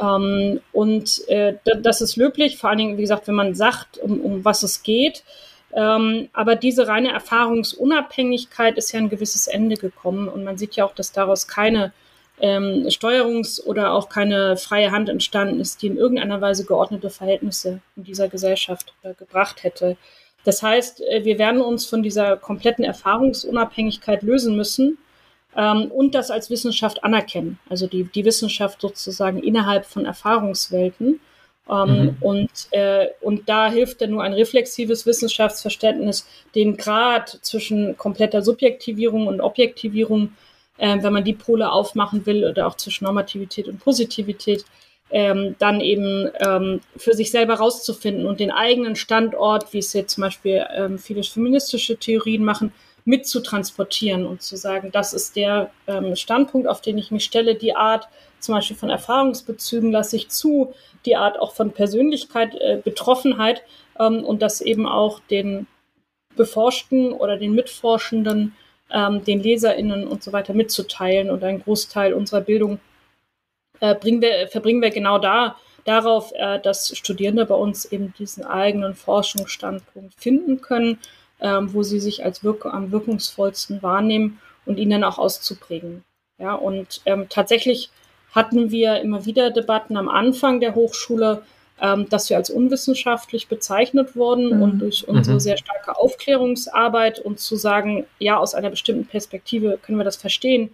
Ähm, und äh, das ist löblich, vor allen Dingen, wie gesagt, wenn man sagt, um, um was es geht. Ähm, aber diese reine Erfahrungsunabhängigkeit ist ja ein gewisses Ende gekommen und man sieht ja auch, dass daraus keine ähm, Steuerungs- oder auch keine freie Hand entstanden ist, die in irgendeiner Weise geordnete Verhältnisse in dieser Gesellschaft äh, gebracht hätte. Das heißt, äh, wir werden uns von dieser kompletten Erfahrungsunabhängigkeit lösen müssen ähm, und das als Wissenschaft anerkennen. Also die, die Wissenschaft sozusagen innerhalb von Erfahrungswelten. Ähm, mhm. und, äh, und da hilft dann nur ein reflexives Wissenschaftsverständnis, den Grad zwischen kompletter Subjektivierung und Objektivierung, äh, wenn man die Pole aufmachen will, oder auch zwischen Normativität und Positivität, ähm, dann eben ähm, für sich selber rauszufinden und den eigenen Standort, wie es jetzt zum Beispiel ähm, viele feministische Theorien machen, mit zu transportieren und zu sagen, das ist der ähm, Standpunkt, auf den ich mich stelle, die Art zum Beispiel von Erfahrungsbezügen lasse ich zu, die Art auch von Persönlichkeit, äh, Betroffenheit ähm, und das eben auch den Beforschten oder den Mitforschenden, ähm, den LeserInnen und so weiter mitzuteilen und einen Großteil unserer Bildung äh, wir, verbringen wir genau da, darauf, äh, dass Studierende bei uns eben diesen eigenen Forschungsstandpunkt finden können, ähm, wo sie sich als wirk am wirkungsvollsten wahrnehmen und ihn dann auch auszuprägen. Ja, und ähm, tatsächlich hatten wir immer wieder Debatten am Anfang der Hochschule, ähm, dass wir als unwissenschaftlich bezeichnet wurden mhm. und durch unsere mhm. sehr starke Aufklärungsarbeit und zu sagen, ja, aus einer bestimmten Perspektive können wir das verstehen,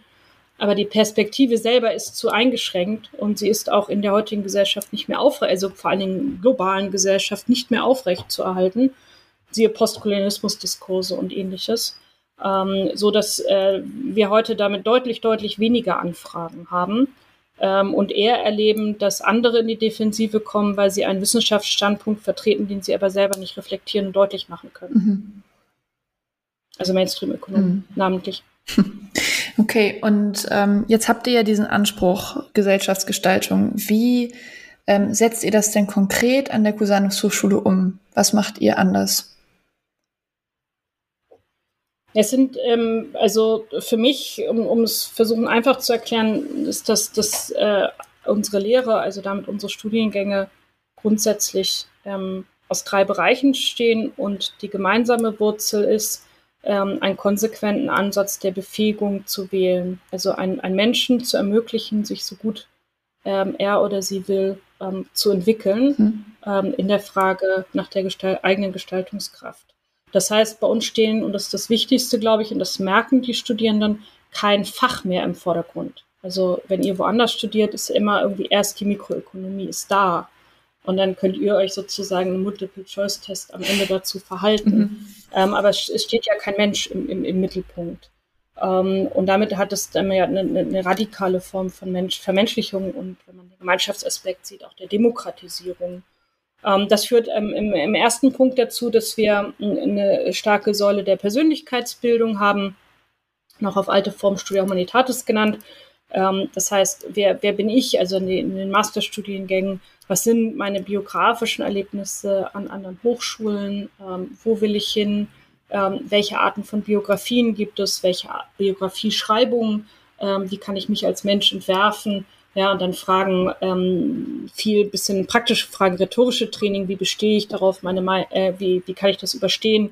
aber die Perspektive selber ist zu eingeschränkt und sie ist auch in der heutigen Gesellschaft nicht mehr aufrecht, also vor allen Dingen globalen Gesellschaft nicht mehr aufrecht zu erhalten. Siehe Postkolonialismusdiskurse und ähnliches. Ähm, so dass äh, wir heute damit deutlich, deutlich weniger Anfragen haben ähm, und eher erleben, dass andere in die Defensive kommen, weil sie einen Wissenschaftsstandpunkt vertreten, den sie aber selber nicht reflektieren und deutlich machen können. Mhm. Also Mainstream-Ökonomen mhm. namentlich. <laughs> Okay, und ähm, jetzt habt ihr ja diesen Anspruch Gesellschaftsgestaltung. Wie ähm, setzt ihr das denn konkret an der Cusanus Hochschule um? Was macht ihr anders? Es sind, ähm, also für mich, um es versuchen einfach zu erklären, ist das, dass äh, unsere Lehre, also damit unsere Studiengänge grundsätzlich ähm, aus drei Bereichen stehen und die gemeinsame Wurzel ist, ähm, einen konsequenten Ansatz der Befähigung zu wählen. Also einen, einen Menschen zu ermöglichen, sich so gut ähm, er oder sie will ähm, zu entwickeln mhm. ähm, in der Frage nach der Gestalt, eigenen Gestaltungskraft. Das heißt, bei uns stehen, und das ist das Wichtigste, glaube ich, und das merken die Studierenden, kein Fach mehr im Vordergrund. Also wenn ihr woanders studiert, ist immer irgendwie erst die Mikroökonomie ist da. Und dann könnt ihr euch sozusagen einen Multiple-Choice-Test am Ende dazu verhalten. Mhm. Ähm, aber es steht ja kein Mensch im, im, im Mittelpunkt. Ähm, und damit hat es dann ja eine, eine radikale Form von Mensch, Vermenschlichung und, wenn man den Gemeinschaftsaspekt sieht, auch der Demokratisierung. Ähm, das führt ähm, im, ersten Punkt dazu, dass wir eine starke Säule der Persönlichkeitsbildung haben, noch auf alte Form Studia Humanitatis genannt. Ähm, das heißt, wer, wer bin ich, also in den, in den Masterstudiengängen, was sind meine biografischen Erlebnisse an anderen Hochschulen, wo will ich hin, welche Arten von Biografien gibt es, welche Biografieschreibungen, wie kann ich mich als Mensch entwerfen, ja, und dann Fragen, ähm, viel bisschen praktische Fragen, rhetorische Training, wie bestehe ich darauf, meine, äh, wie, wie kann ich das überstehen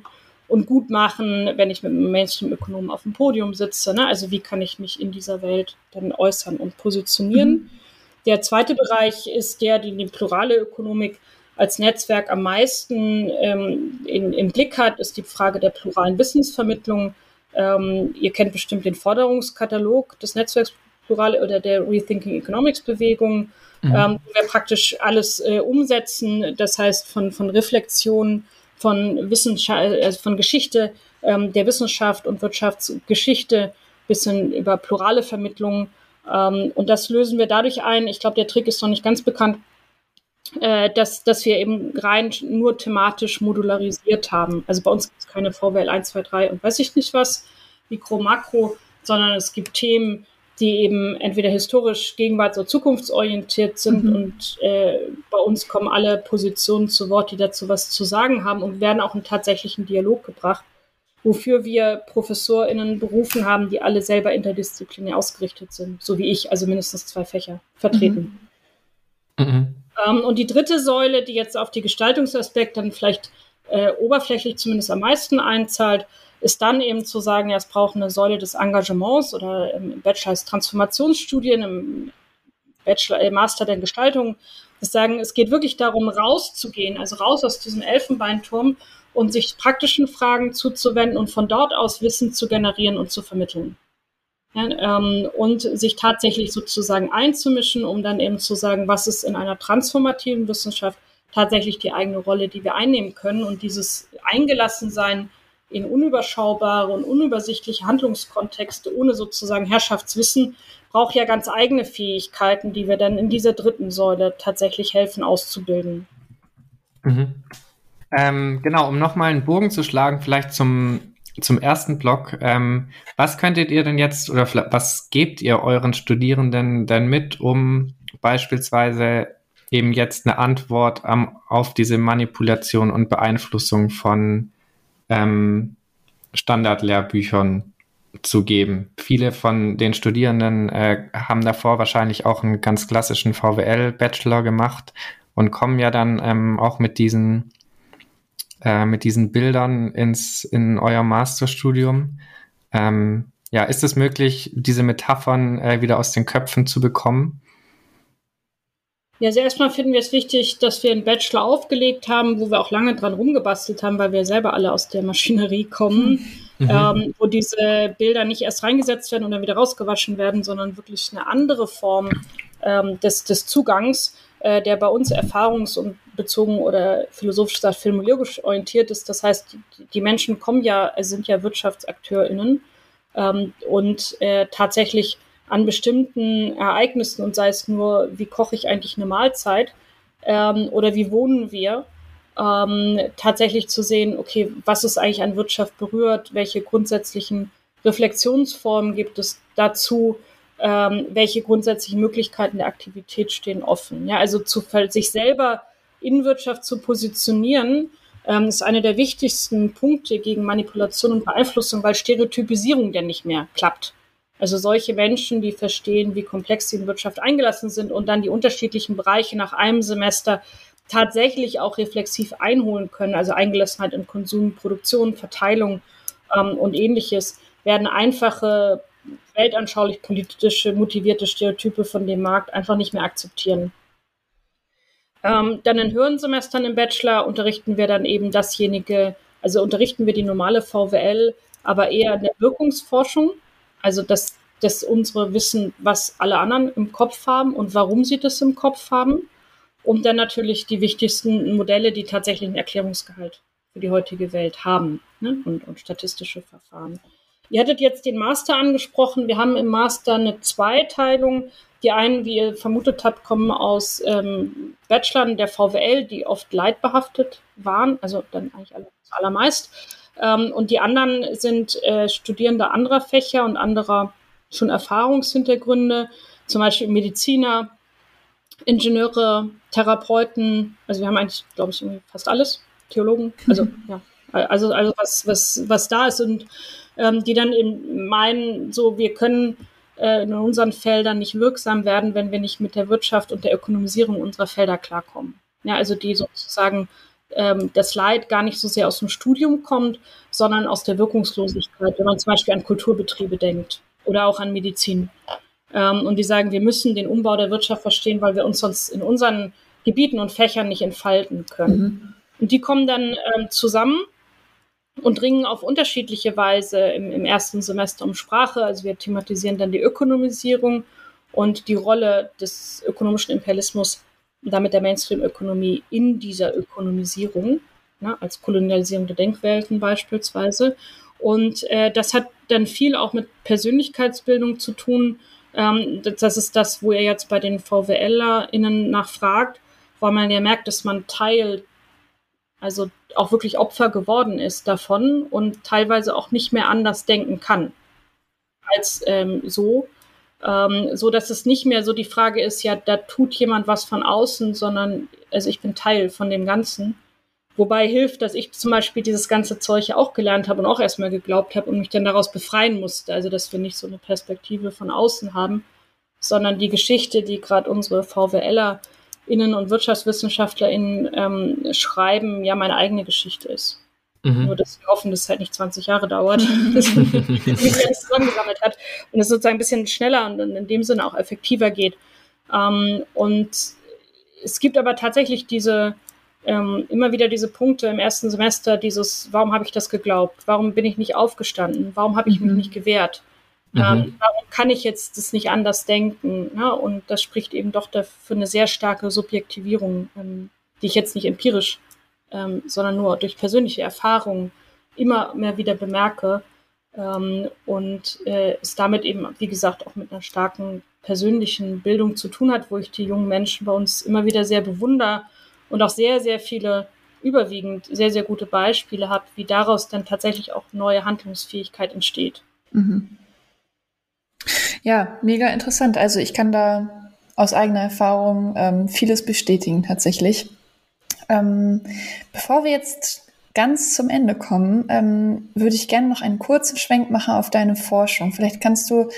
und gut machen, wenn ich mit einem Mainstream-Ökonomen auf dem Podium sitze, ne? also wie kann ich mich in dieser Welt dann äußern und positionieren. Mhm. Der zweite Bereich ist der, den die plurale Ökonomik als Netzwerk am meisten ähm, in, im Blick hat, ist die Frage der pluralen Wissensvermittlung. Ähm, ihr kennt bestimmt den Forderungskatalog des Netzwerks Plurale oder der Rethinking Economics Bewegung, mhm. ähm, wo wir praktisch alles äh, umsetzen. Das heißt, von, von Reflexion, von Wissenschaft, also von Geschichte ähm, der Wissenschaft und Wirtschaftsgeschichte bis hin über plurale Vermittlung ähm, und das lösen wir dadurch ein. Ich glaube, der Trick ist noch nicht ganz bekannt, äh, dass, dass wir eben rein nur thematisch modularisiert haben. Also bei uns gibt es keine VWL 1, 2, 3 und weiß ich nicht was, Mikro, Makro, sondern es gibt Themen, die eben entweder historisch, gegenwarts- oder zukunftsorientiert sind. Mhm. Und äh, bei uns kommen alle Positionen zu Wort, die dazu was zu sagen haben und werden auch in tatsächlichen Dialog gebracht wofür wir ProfessorInnen berufen haben, die alle selber interdisziplinär ausgerichtet sind, so wie ich, also mindestens zwei Fächer vertreten. Mhm. Mhm. Ähm, und die dritte Säule, die jetzt auf die Gestaltungsaspekte dann vielleicht äh, oberflächlich zumindest am meisten einzahlt, ist dann eben zu sagen, ja, es braucht eine Säule des Engagements oder im Bachelor als Transformationsstudien, im Bachelor, äh, Master der Gestaltung. Das sagen, es geht wirklich darum, rauszugehen, also raus aus diesem Elfenbeinturm und sich praktischen Fragen zuzuwenden und von dort aus Wissen zu generieren und zu vermitteln. Ja, ähm, und sich tatsächlich sozusagen einzumischen, um dann eben zu sagen, was ist in einer transformativen Wissenschaft tatsächlich die eigene Rolle, die wir einnehmen können. Und dieses Eingelassensein in unüberschaubare und unübersichtliche Handlungskontexte ohne sozusagen Herrschaftswissen braucht ja ganz eigene Fähigkeiten, die wir dann in dieser dritten Säule tatsächlich helfen auszubilden. Mhm. Ähm, genau, um nochmal einen Bogen zu schlagen, vielleicht zum, zum ersten Block. Ähm, was könntet ihr denn jetzt oder was gebt ihr euren Studierenden denn mit, um beispielsweise eben jetzt eine Antwort am, auf diese Manipulation und Beeinflussung von ähm, Standardlehrbüchern zu geben. Viele von den Studierenden äh, haben davor wahrscheinlich auch einen ganz klassischen VWL-Bachelor gemacht und kommen ja dann ähm, auch mit diesen äh, mit diesen Bildern ins in euer Masterstudium. Ähm, ja, ist es möglich, diese Metaphern äh, wieder aus den Köpfen zu bekommen? Ja, also erstmal finden wir es wichtig, dass wir einen Bachelor aufgelegt haben, wo wir auch lange dran rumgebastelt haben, weil wir selber alle aus der Maschinerie kommen, mhm. ähm, wo diese Bilder nicht erst reingesetzt werden und dann wieder rausgewaschen werden, sondern wirklich eine andere Form ähm, des, des Zugangs, äh, der bei uns erfahrungs- und bezogen oder philosophisch gesagt filmologisch orientiert ist. Das heißt, die, die Menschen kommen ja, sind ja WirtschaftsakteurInnen ähm, und äh, tatsächlich an bestimmten Ereignissen und sei es nur, wie koche ich eigentlich eine Mahlzeit ähm, oder wie wohnen wir, ähm, tatsächlich zu sehen, okay, was ist eigentlich an Wirtschaft berührt, welche grundsätzlichen Reflexionsformen gibt es dazu, ähm, welche grundsätzlichen Möglichkeiten der Aktivität stehen offen. Ja, also zu, sich selber in Wirtschaft zu positionieren, ähm, ist einer der wichtigsten Punkte gegen Manipulation und Beeinflussung, weil Stereotypisierung denn nicht mehr klappt. Also solche Menschen, die verstehen, wie komplex sie in Wirtschaft eingelassen sind und dann die unterschiedlichen Bereiche nach einem Semester tatsächlich auch reflexiv einholen können, also Eingelassenheit in Konsum, Produktion, Verteilung ähm, und ähnliches, werden einfache, weltanschaulich politische, motivierte Stereotype von dem Markt einfach nicht mehr akzeptieren. Ähm, dann in höheren Semestern im Bachelor unterrichten wir dann eben dasjenige, also unterrichten wir die normale VWL, aber eher in der Wirkungsforschung. Also dass, dass unsere wissen, was alle anderen im Kopf haben und warum sie das im Kopf haben. Und dann natürlich die wichtigsten Modelle, die tatsächlich einen Erklärungsgehalt für die heutige Welt haben ne? und, und statistische Verfahren. Ihr hattet jetzt den Master angesprochen. Wir haben im Master eine Zweiteilung. Die einen, wie ihr vermutet habt, kommen aus ähm, Bachelorn der VWL, die oft leidbehaftet waren, also dann eigentlich allermeist. Ähm, und die anderen sind äh, Studierende anderer Fächer und anderer schon Erfahrungshintergründe, zum Beispiel Mediziner, Ingenieure, Therapeuten. Also wir haben eigentlich, glaube ich, fast alles. Theologen. Also mhm. ja, also also was was was da ist und ähm, die dann eben meinen, so wir können äh, in unseren Feldern nicht wirksam werden, wenn wir nicht mit der Wirtschaft und der Ökonomisierung unserer Felder klarkommen. Ja, also die sozusagen ähm, das Leid gar nicht so sehr aus dem Studium kommt, sondern aus der Wirkungslosigkeit, wenn man zum Beispiel an Kulturbetriebe denkt oder auch an Medizin. Ähm, und die sagen, wir müssen den Umbau der Wirtschaft verstehen, weil wir uns sonst in unseren Gebieten und Fächern nicht entfalten können. Mhm. Und die kommen dann ähm, zusammen und ringen auf unterschiedliche Weise im, im ersten Semester um Sprache. Also wir thematisieren dann die Ökonomisierung und die Rolle des ökonomischen Imperialismus damit der Mainstream-Ökonomie in dieser Ökonomisierung, ne, als Kolonialisierung der Denkwelten beispielsweise. Und äh, das hat dann viel auch mit Persönlichkeitsbildung zu tun. Ähm, das ist das, wo ihr jetzt bei den VWLerInnen nachfragt, weil man ja merkt, dass man Teil, also auch wirklich Opfer geworden ist davon und teilweise auch nicht mehr anders denken kann als ähm, so ähm, so dass es nicht mehr so die Frage ist, ja, da tut jemand was von außen, sondern also ich bin Teil von dem Ganzen. Wobei hilft, dass ich zum Beispiel dieses ganze Zeug auch gelernt habe und auch erstmal geglaubt habe und mich dann daraus befreien musste. Also dass wir nicht so eine Perspektive von außen haben, sondern die Geschichte, die gerade unsere VWLer Innen- und WirtschaftswissenschaftlerInnen ähm, schreiben, ja meine eigene Geschichte ist. Mhm. Nur, dass wir hoffen, dass es halt nicht 20 Jahre dauert, bis man alles zusammengesammelt hat und es sozusagen ein bisschen schneller und in dem Sinne auch effektiver geht. Ähm, und es gibt aber tatsächlich diese, ähm, immer wieder diese Punkte im ersten Semester, dieses, warum habe ich das geglaubt? Warum bin ich nicht aufgestanden? Warum habe ich mhm. mich nicht gewehrt? Mhm. Ähm, warum kann ich jetzt das nicht anders denken? Ne? Und das spricht eben doch für eine sehr starke Subjektivierung, ähm, die ich jetzt nicht empirisch, ähm, sondern nur durch persönliche Erfahrungen immer mehr wieder bemerke. Ähm, und äh, es damit eben, wie gesagt, auch mit einer starken persönlichen Bildung zu tun hat, wo ich die jungen Menschen bei uns immer wieder sehr bewundere und auch sehr, sehr viele überwiegend sehr, sehr gute Beispiele habe, wie daraus dann tatsächlich auch neue Handlungsfähigkeit entsteht. Mhm. Ja, mega interessant. Also ich kann da aus eigener Erfahrung ähm, vieles bestätigen tatsächlich. Ähm, bevor wir jetzt ganz zum Ende kommen, ähm, würde ich gerne noch einen kurzen Schwenk machen auf deine Forschung. Vielleicht kannst du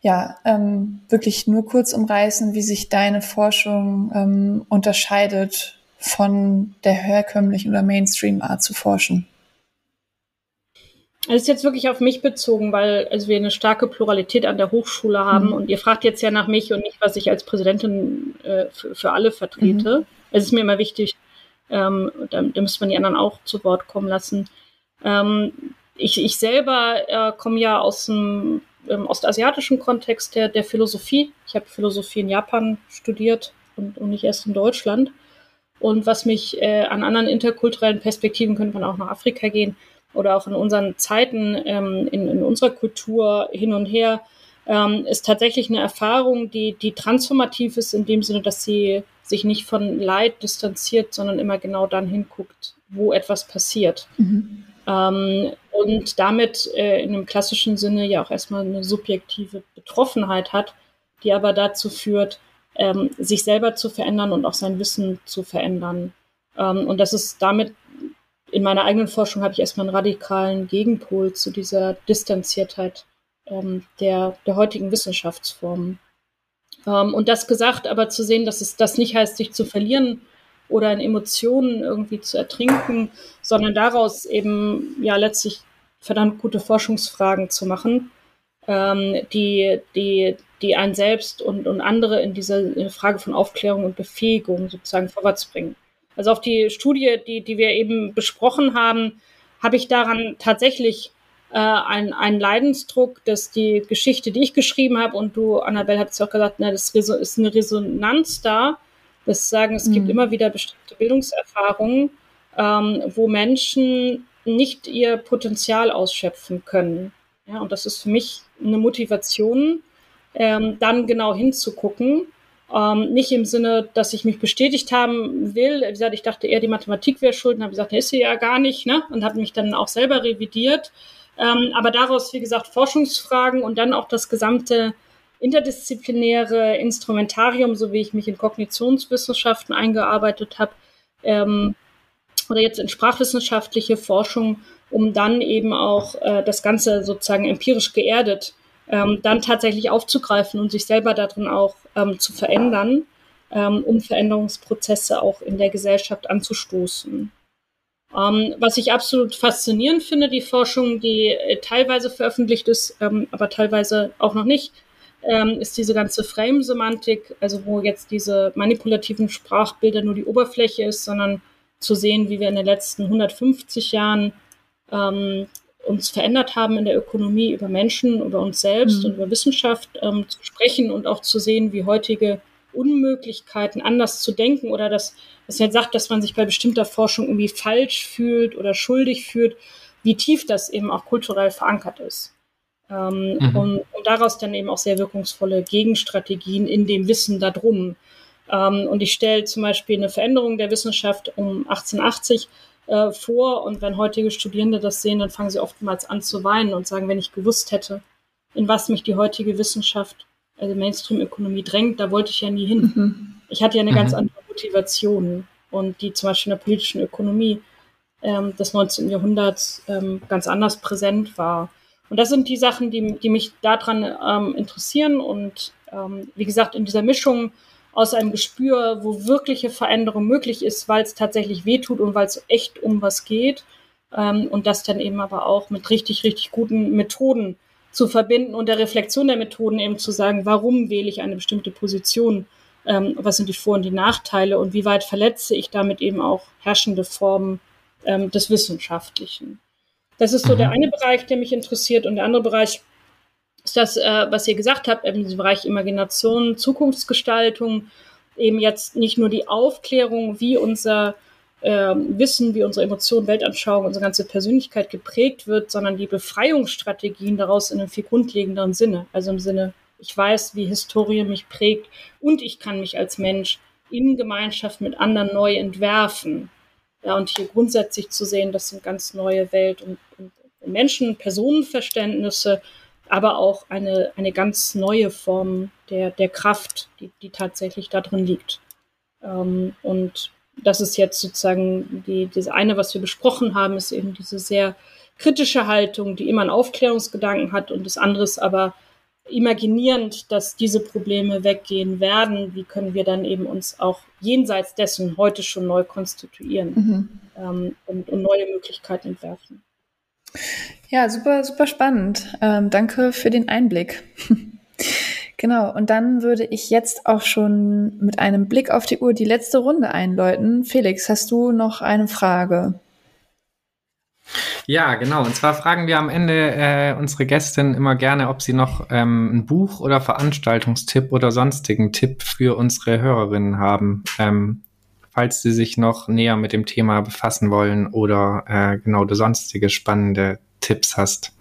ja ähm, wirklich nur kurz umreißen, wie sich deine Forschung ähm, unterscheidet von der herkömmlichen oder Mainstream-Art zu forschen. Das ist jetzt wirklich auf mich bezogen, weil also wir eine starke Pluralität an der Hochschule haben mhm. und ihr fragt jetzt ja nach mich und nicht, was ich als Präsidentin äh, für, für, alle vertrete. Mhm. Es ist mir immer wichtig, ähm, da, da müsste man die anderen auch zu Wort kommen lassen. Ähm, ich, ich selber äh, komme ja aus dem ähm, ostasiatischen Kontext der, der Philosophie. Ich habe Philosophie in Japan studiert und, und nicht erst in Deutschland. Und was mich äh, an anderen interkulturellen Perspektiven, könnte man auch nach Afrika gehen, oder auch in unseren Zeiten, ähm, in, in, unserer Kultur hin und her, ähm, ist tatsächlich eine Erfahrung, die, die transformativ ist, in dem Sinne, dass sie sich nicht von Leid distanziert, sondern immer genau dann hinguckt, wo etwas passiert. Mhm. Ähm, und damit äh, in einem klassischen Sinne ja auch erstmal eine subjektive Betroffenheit hat, die aber dazu führt, ähm, sich selber zu verändern und auch sein Wissen zu verändern. Ähm, und das ist damit in meiner eigenen Forschung habe ich erstmal einen radikalen Gegenpol zu dieser Distanziertheit ähm, der, der heutigen Wissenschaftsformen. Ähm, und das gesagt, aber zu sehen, dass es das nicht heißt, sich zu verlieren oder in Emotionen irgendwie zu ertrinken, sondern daraus eben ja letztlich verdammt gute Forschungsfragen zu machen, ähm, die, die, die einen selbst und, und andere in dieser Frage von Aufklärung und Befähigung sozusagen vorwärts bringen. Also auf die Studie, die, die wir eben besprochen haben, habe ich daran tatsächlich äh, einen, einen Leidensdruck, dass die Geschichte, die ich geschrieben habe, und du, Annabelle, hast ja auch gesagt, na, das ist eine Resonanz da. Das sagen, es mhm. gibt immer wieder bestimmte Bildungserfahrungen, ähm, wo Menschen nicht ihr Potenzial ausschöpfen können. Ja, und das ist für mich eine Motivation, ähm, dann genau hinzugucken ähm, nicht im Sinne, dass ich mich bestätigt haben will. Wie gesagt, ich dachte eher, die Mathematik wäre schuld und habe gesagt, ne, ist sie ja gar nicht, ne? Und habe mich dann auch selber revidiert. Ähm, aber daraus, wie gesagt, Forschungsfragen und dann auch das gesamte interdisziplinäre Instrumentarium, so wie ich mich in Kognitionswissenschaften eingearbeitet habe, ähm, oder jetzt in sprachwissenschaftliche Forschung, um dann eben auch äh, das Ganze sozusagen empirisch geerdet ähm, dann tatsächlich aufzugreifen und sich selber darin auch ähm, zu verändern, ähm, um Veränderungsprozesse auch in der Gesellschaft anzustoßen. Ähm, was ich absolut faszinierend finde, die Forschung, die äh, teilweise veröffentlicht ist, ähm, aber teilweise auch noch nicht, ähm, ist diese ganze Frame-Semantik, also wo jetzt diese manipulativen Sprachbilder nur die Oberfläche ist, sondern zu sehen, wie wir in den letzten 150 Jahren ähm, uns verändert haben in der Ökonomie, über Menschen, über uns selbst mhm. und über Wissenschaft ähm, zu sprechen und auch zu sehen, wie heutige Unmöglichkeiten anders zu denken oder dass es jetzt sagt, dass man sich bei bestimmter Forschung irgendwie falsch fühlt oder schuldig fühlt, wie tief das eben auch kulturell verankert ist. Ähm, mhm. und, und, daraus dann eben auch sehr wirkungsvolle Gegenstrategien in dem Wissen darum. Ähm, und ich stelle zum Beispiel eine Veränderung der Wissenschaft um 1880 äh, vor. Und wenn heutige Studierende das sehen, dann fangen sie oftmals an zu weinen und sagen, wenn ich gewusst hätte, in was mich die heutige Wissenschaft, also Mainstream-Ökonomie drängt, da wollte ich ja nie hin. Mhm. Ich hatte ja eine mhm. ganz andere Motivation und die zum Beispiel in der politischen Ökonomie ähm, des 19. Jahrhunderts ähm, ganz anders präsent war. Und das sind die Sachen, die, die mich daran ähm, interessieren. Und ähm, wie gesagt, in dieser Mischung aus einem Gespür, wo wirkliche Veränderung möglich ist, weil es tatsächlich wehtut und weil es echt um was geht. Ähm, und das dann eben aber auch mit richtig, richtig guten Methoden zu verbinden und der Reflexion der Methoden eben zu sagen, warum wähle ich eine bestimmte Position, ähm, was sind die Vor- und die Nachteile und wie weit verletze ich damit eben auch herrschende Formen ähm, des Wissenschaftlichen. Das ist so mhm. der eine Bereich, der mich interessiert und der andere Bereich ist das, äh, was ihr gesagt habt, im Bereich Imagination, Zukunftsgestaltung, eben jetzt nicht nur die Aufklärung, wie unser äh, Wissen, wie unsere Emotionen, Weltanschauung, unsere ganze Persönlichkeit geprägt wird, sondern die Befreiungsstrategien daraus in einem viel grundlegenderen Sinne. Also im Sinne, ich weiß, wie Historie mich prägt und ich kann mich als Mensch in Gemeinschaft mit anderen neu entwerfen. Ja, und hier grundsätzlich zu sehen, das sind ganz neue Welt- und, und Menschen, Personenverständnisse, aber auch eine, eine ganz neue Form der, der Kraft, die, die tatsächlich da drin liegt. Ähm, und das ist jetzt sozusagen die, das eine, was wir besprochen haben, ist eben diese sehr kritische Haltung, die immer einen Aufklärungsgedanken hat und das andere ist aber imaginierend, dass diese Probleme weggehen werden. Wie können wir dann eben uns auch jenseits dessen heute schon neu konstituieren mhm. ähm, und, und neue Möglichkeiten entwerfen? Ja, super, super spannend. Ähm, danke für den Einblick. <laughs> genau, und dann würde ich jetzt auch schon mit einem Blick auf die Uhr die letzte Runde einläuten. Felix, hast du noch eine Frage? Ja, genau. Und zwar fragen wir am Ende äh, unsere Gästin immer gerne, ob sie noch ähm, ein Buch oder Veranstaltungstipp oder sonstigen Tipp für unsere Hörerinnen haben. Ähm, falls Sie sich noch näher mit dem Thema befassen wollen oder äh, genau du sonstige spannende Tipps hast.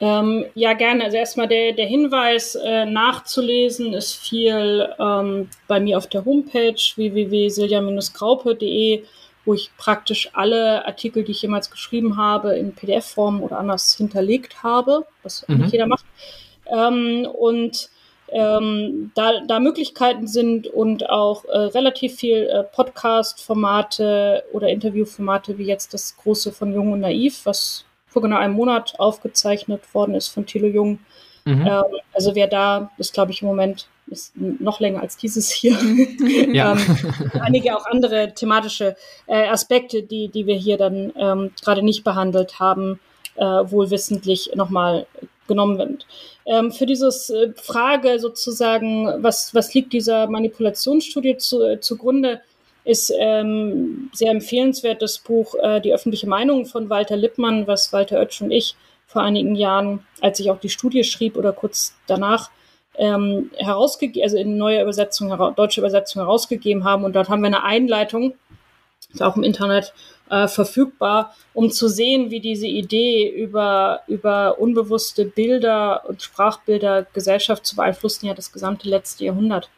Ähm, ja, gerne. Also erstmal der, der Hinweis, äh, nachzulesen ist viel ähm, bei mir auf der Homepage www.silja-graupe.de, wo ich praktisch alle Artikel, die ich jemals geschrieben habe, in PDF-Form oder anders hinterlegt habe, was mhm. nicht jeder macht. Ähm, und ähm, da, da Möglichkeiten sind und auch äh, relativ viel äh, Podcast-Formate oder Interview-Formate wie jetzt das große von Jung und Naiv, was vor genau einem Monat aufgezeichnet worden ist von Thilo Jung. Mhm. Ähm, also wer da, ist glaube ich im Moment ist noch länger als dieses hier. <laughs> Ja. ähm, einige auch andere thematische äh, Aspekte, die, die wir hier dann ähm, gerade nicht behandelt haben, äh, wohlwissentlich nochmal genommen wird. Ähm, für dieses äh, Frage sozusagen, was, was liegt dieser Manipulationsstudie zu, äh, zugrunde, ist ähm, sehr empfehlenswert das Buch äh, Die öffentliche Meinung von Walter Lippmann, was Walter Oetsch und ich vor einigen Jahren, als ich auch die Studie schrieb oder kurz danach, ähm, herausgegeben, also in neuer Übersetzung, deutsche Übersetzung herausgegeben haben. Und dort haben wir eine Einleitung, ist auch im Internet äh, verfügbar, um zu sehen, wie diese Idee über, über unbewusste Bilder und Sprachbilder Gesellschaft zu beeinflussen, ja das gesamte letzte Jahrhundert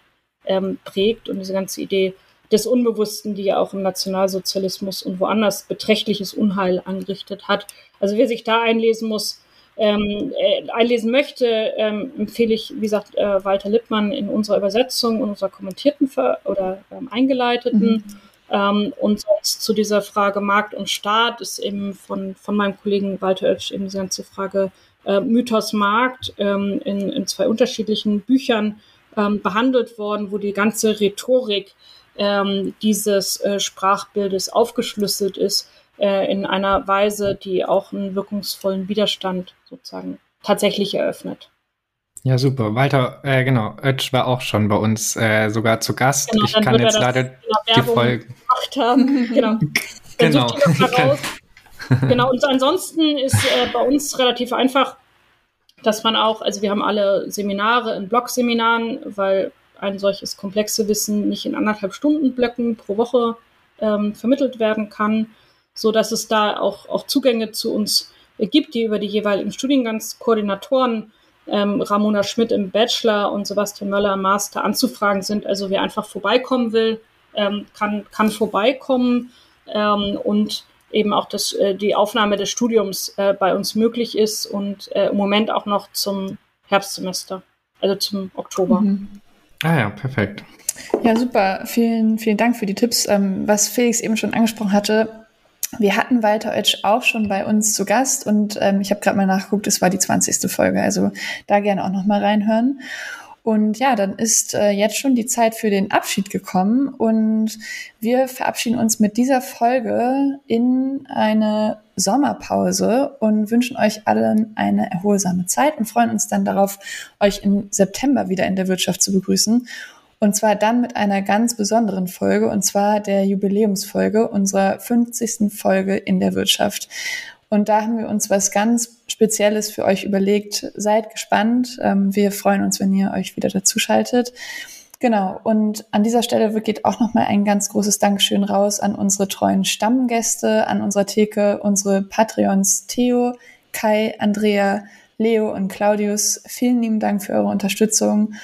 ähm, prägt und diese ganze Idee des Unbewussten, die ja auch im Nationalsozialismus und woanders beträchtliches Unheil angerichtet hat. Also wer sich da einlesen muss, ähm, äh, einlesen möchte, ähm, empfehle ich, wie gesagt, äh, Walter Lippmann in unserer Übersetzung, in unserer kommentierten Ver oder ähm, eingeleiteten. Mhm. Ähm, und sonst zu dieser Frage Markt und Staat ist eben von, von meinem Kollegen Walter Oetsch eben diese ganze Frage äh, Mythos Markt ähm, in, in zwei unterschiedlichen Büchern ähm, behandelt worden, wo die ganze Rhetorik ähm, dieses äh, Sprachbildes aufgeschlüsselt ist äh, in einer Weise, die auch einen wirkungsvollen Widerstand sozusagen tatsächlich eröffnet. Ja, super. Walter, äh, genau, Oetsch war auch schon bei uns äh, sogar zu Gast. Genau, ich kann jetzt leider die Folge. Gemacht haben. <laughs> Genau. genau. <laughs> genau. Und ansonsten ist äh, bei uns relativ einfach, dass man auch, also wir haben alle Seminare in Blog-Seminaren, weil ein solches komplexe Wissen nicht in anderthalb Stunden Blöcken pro Woche ähm, vermittelt werden kann, so dass es da auch, auch Zugänge zu uns gibt, die über die jeweiligen Studiengangskoordinatoren ähm, Ramona Schmidt im Bachelor und Sebastian Möller im Master anzufragen sind. Also wer einfach vorbeikommen will, ähm, kann, kann vorbeikommen ähm, und eben auch das, äh, die Aufnahme des Studiums äh, bei uns möglich ist und äh, im Moment auch noch zum Herbstsemester, also zum Oktober. Mhm. Ah ja, perfekt. Ja, super. Vielen, vielen Dank für die Tipps. Ähm, was Felix eben schon angesprochen hatte, wir hatten Walter Oetsch auch schon bei uns zu Gast und ähm, ich habe gerade mal nachgeguckt, es war die 20. Folge, also da gerne auch noch mal reinhören. Und ja, dann ist äh, jetzt schon die Zeit für den Abschied gekommen und wir verabschieden uns mit dieser Folge in eine Sommerpause und wünschen euch allen eine erholsame Zeit und freuen uns dann darauf, euch im September wieder in der Wirtschaft zu begrüßen. Und zwar dann mit einer ganz besonderen Folge, und zwar der Jubiläumsfolge unserer 50. Folge in der Wirtschaft. Und da haben wir uns was ganz Spezielles für euch überlegt. Seid gespannt. Ähm, wir freuen uns, wenn ihr euch wieder dazu schaltet. Genau. Und an dieser Stelle geht auch nochmal ein ganz großes Dankeschön raus an unsere treuen Stammgäste, an unserer Theke, unsere Patreons Theo, Kai, Andrea, Leo und Claudius. Vielen lieben Dank für eure Unterstützung.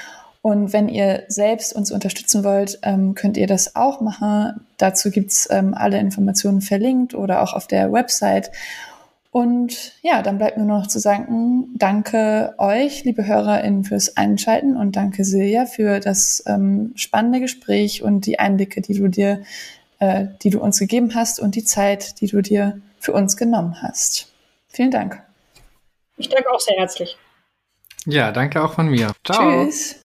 Und wenn ihr selbst uns unterstützen wollt, ähm, könnt ihr das auch machen. Dazu gibt's ähm, alle Informationen verlinkt oder auch auf der Website. Und ja, dann bleibt mir nur noch zu sagen, danke euch, liebe HörerInnen, fürs Einschalten und danke Silja für das ähm, spannende Gespräch und die Einblicke, die du dir, äh, die du uns gegeben hast und die Zeit, die du dir für uns genommen hast. Vielen Dank. Ich danke auch sehr herzlich. Ja, danke auch von mir. Ciao. Tschüss.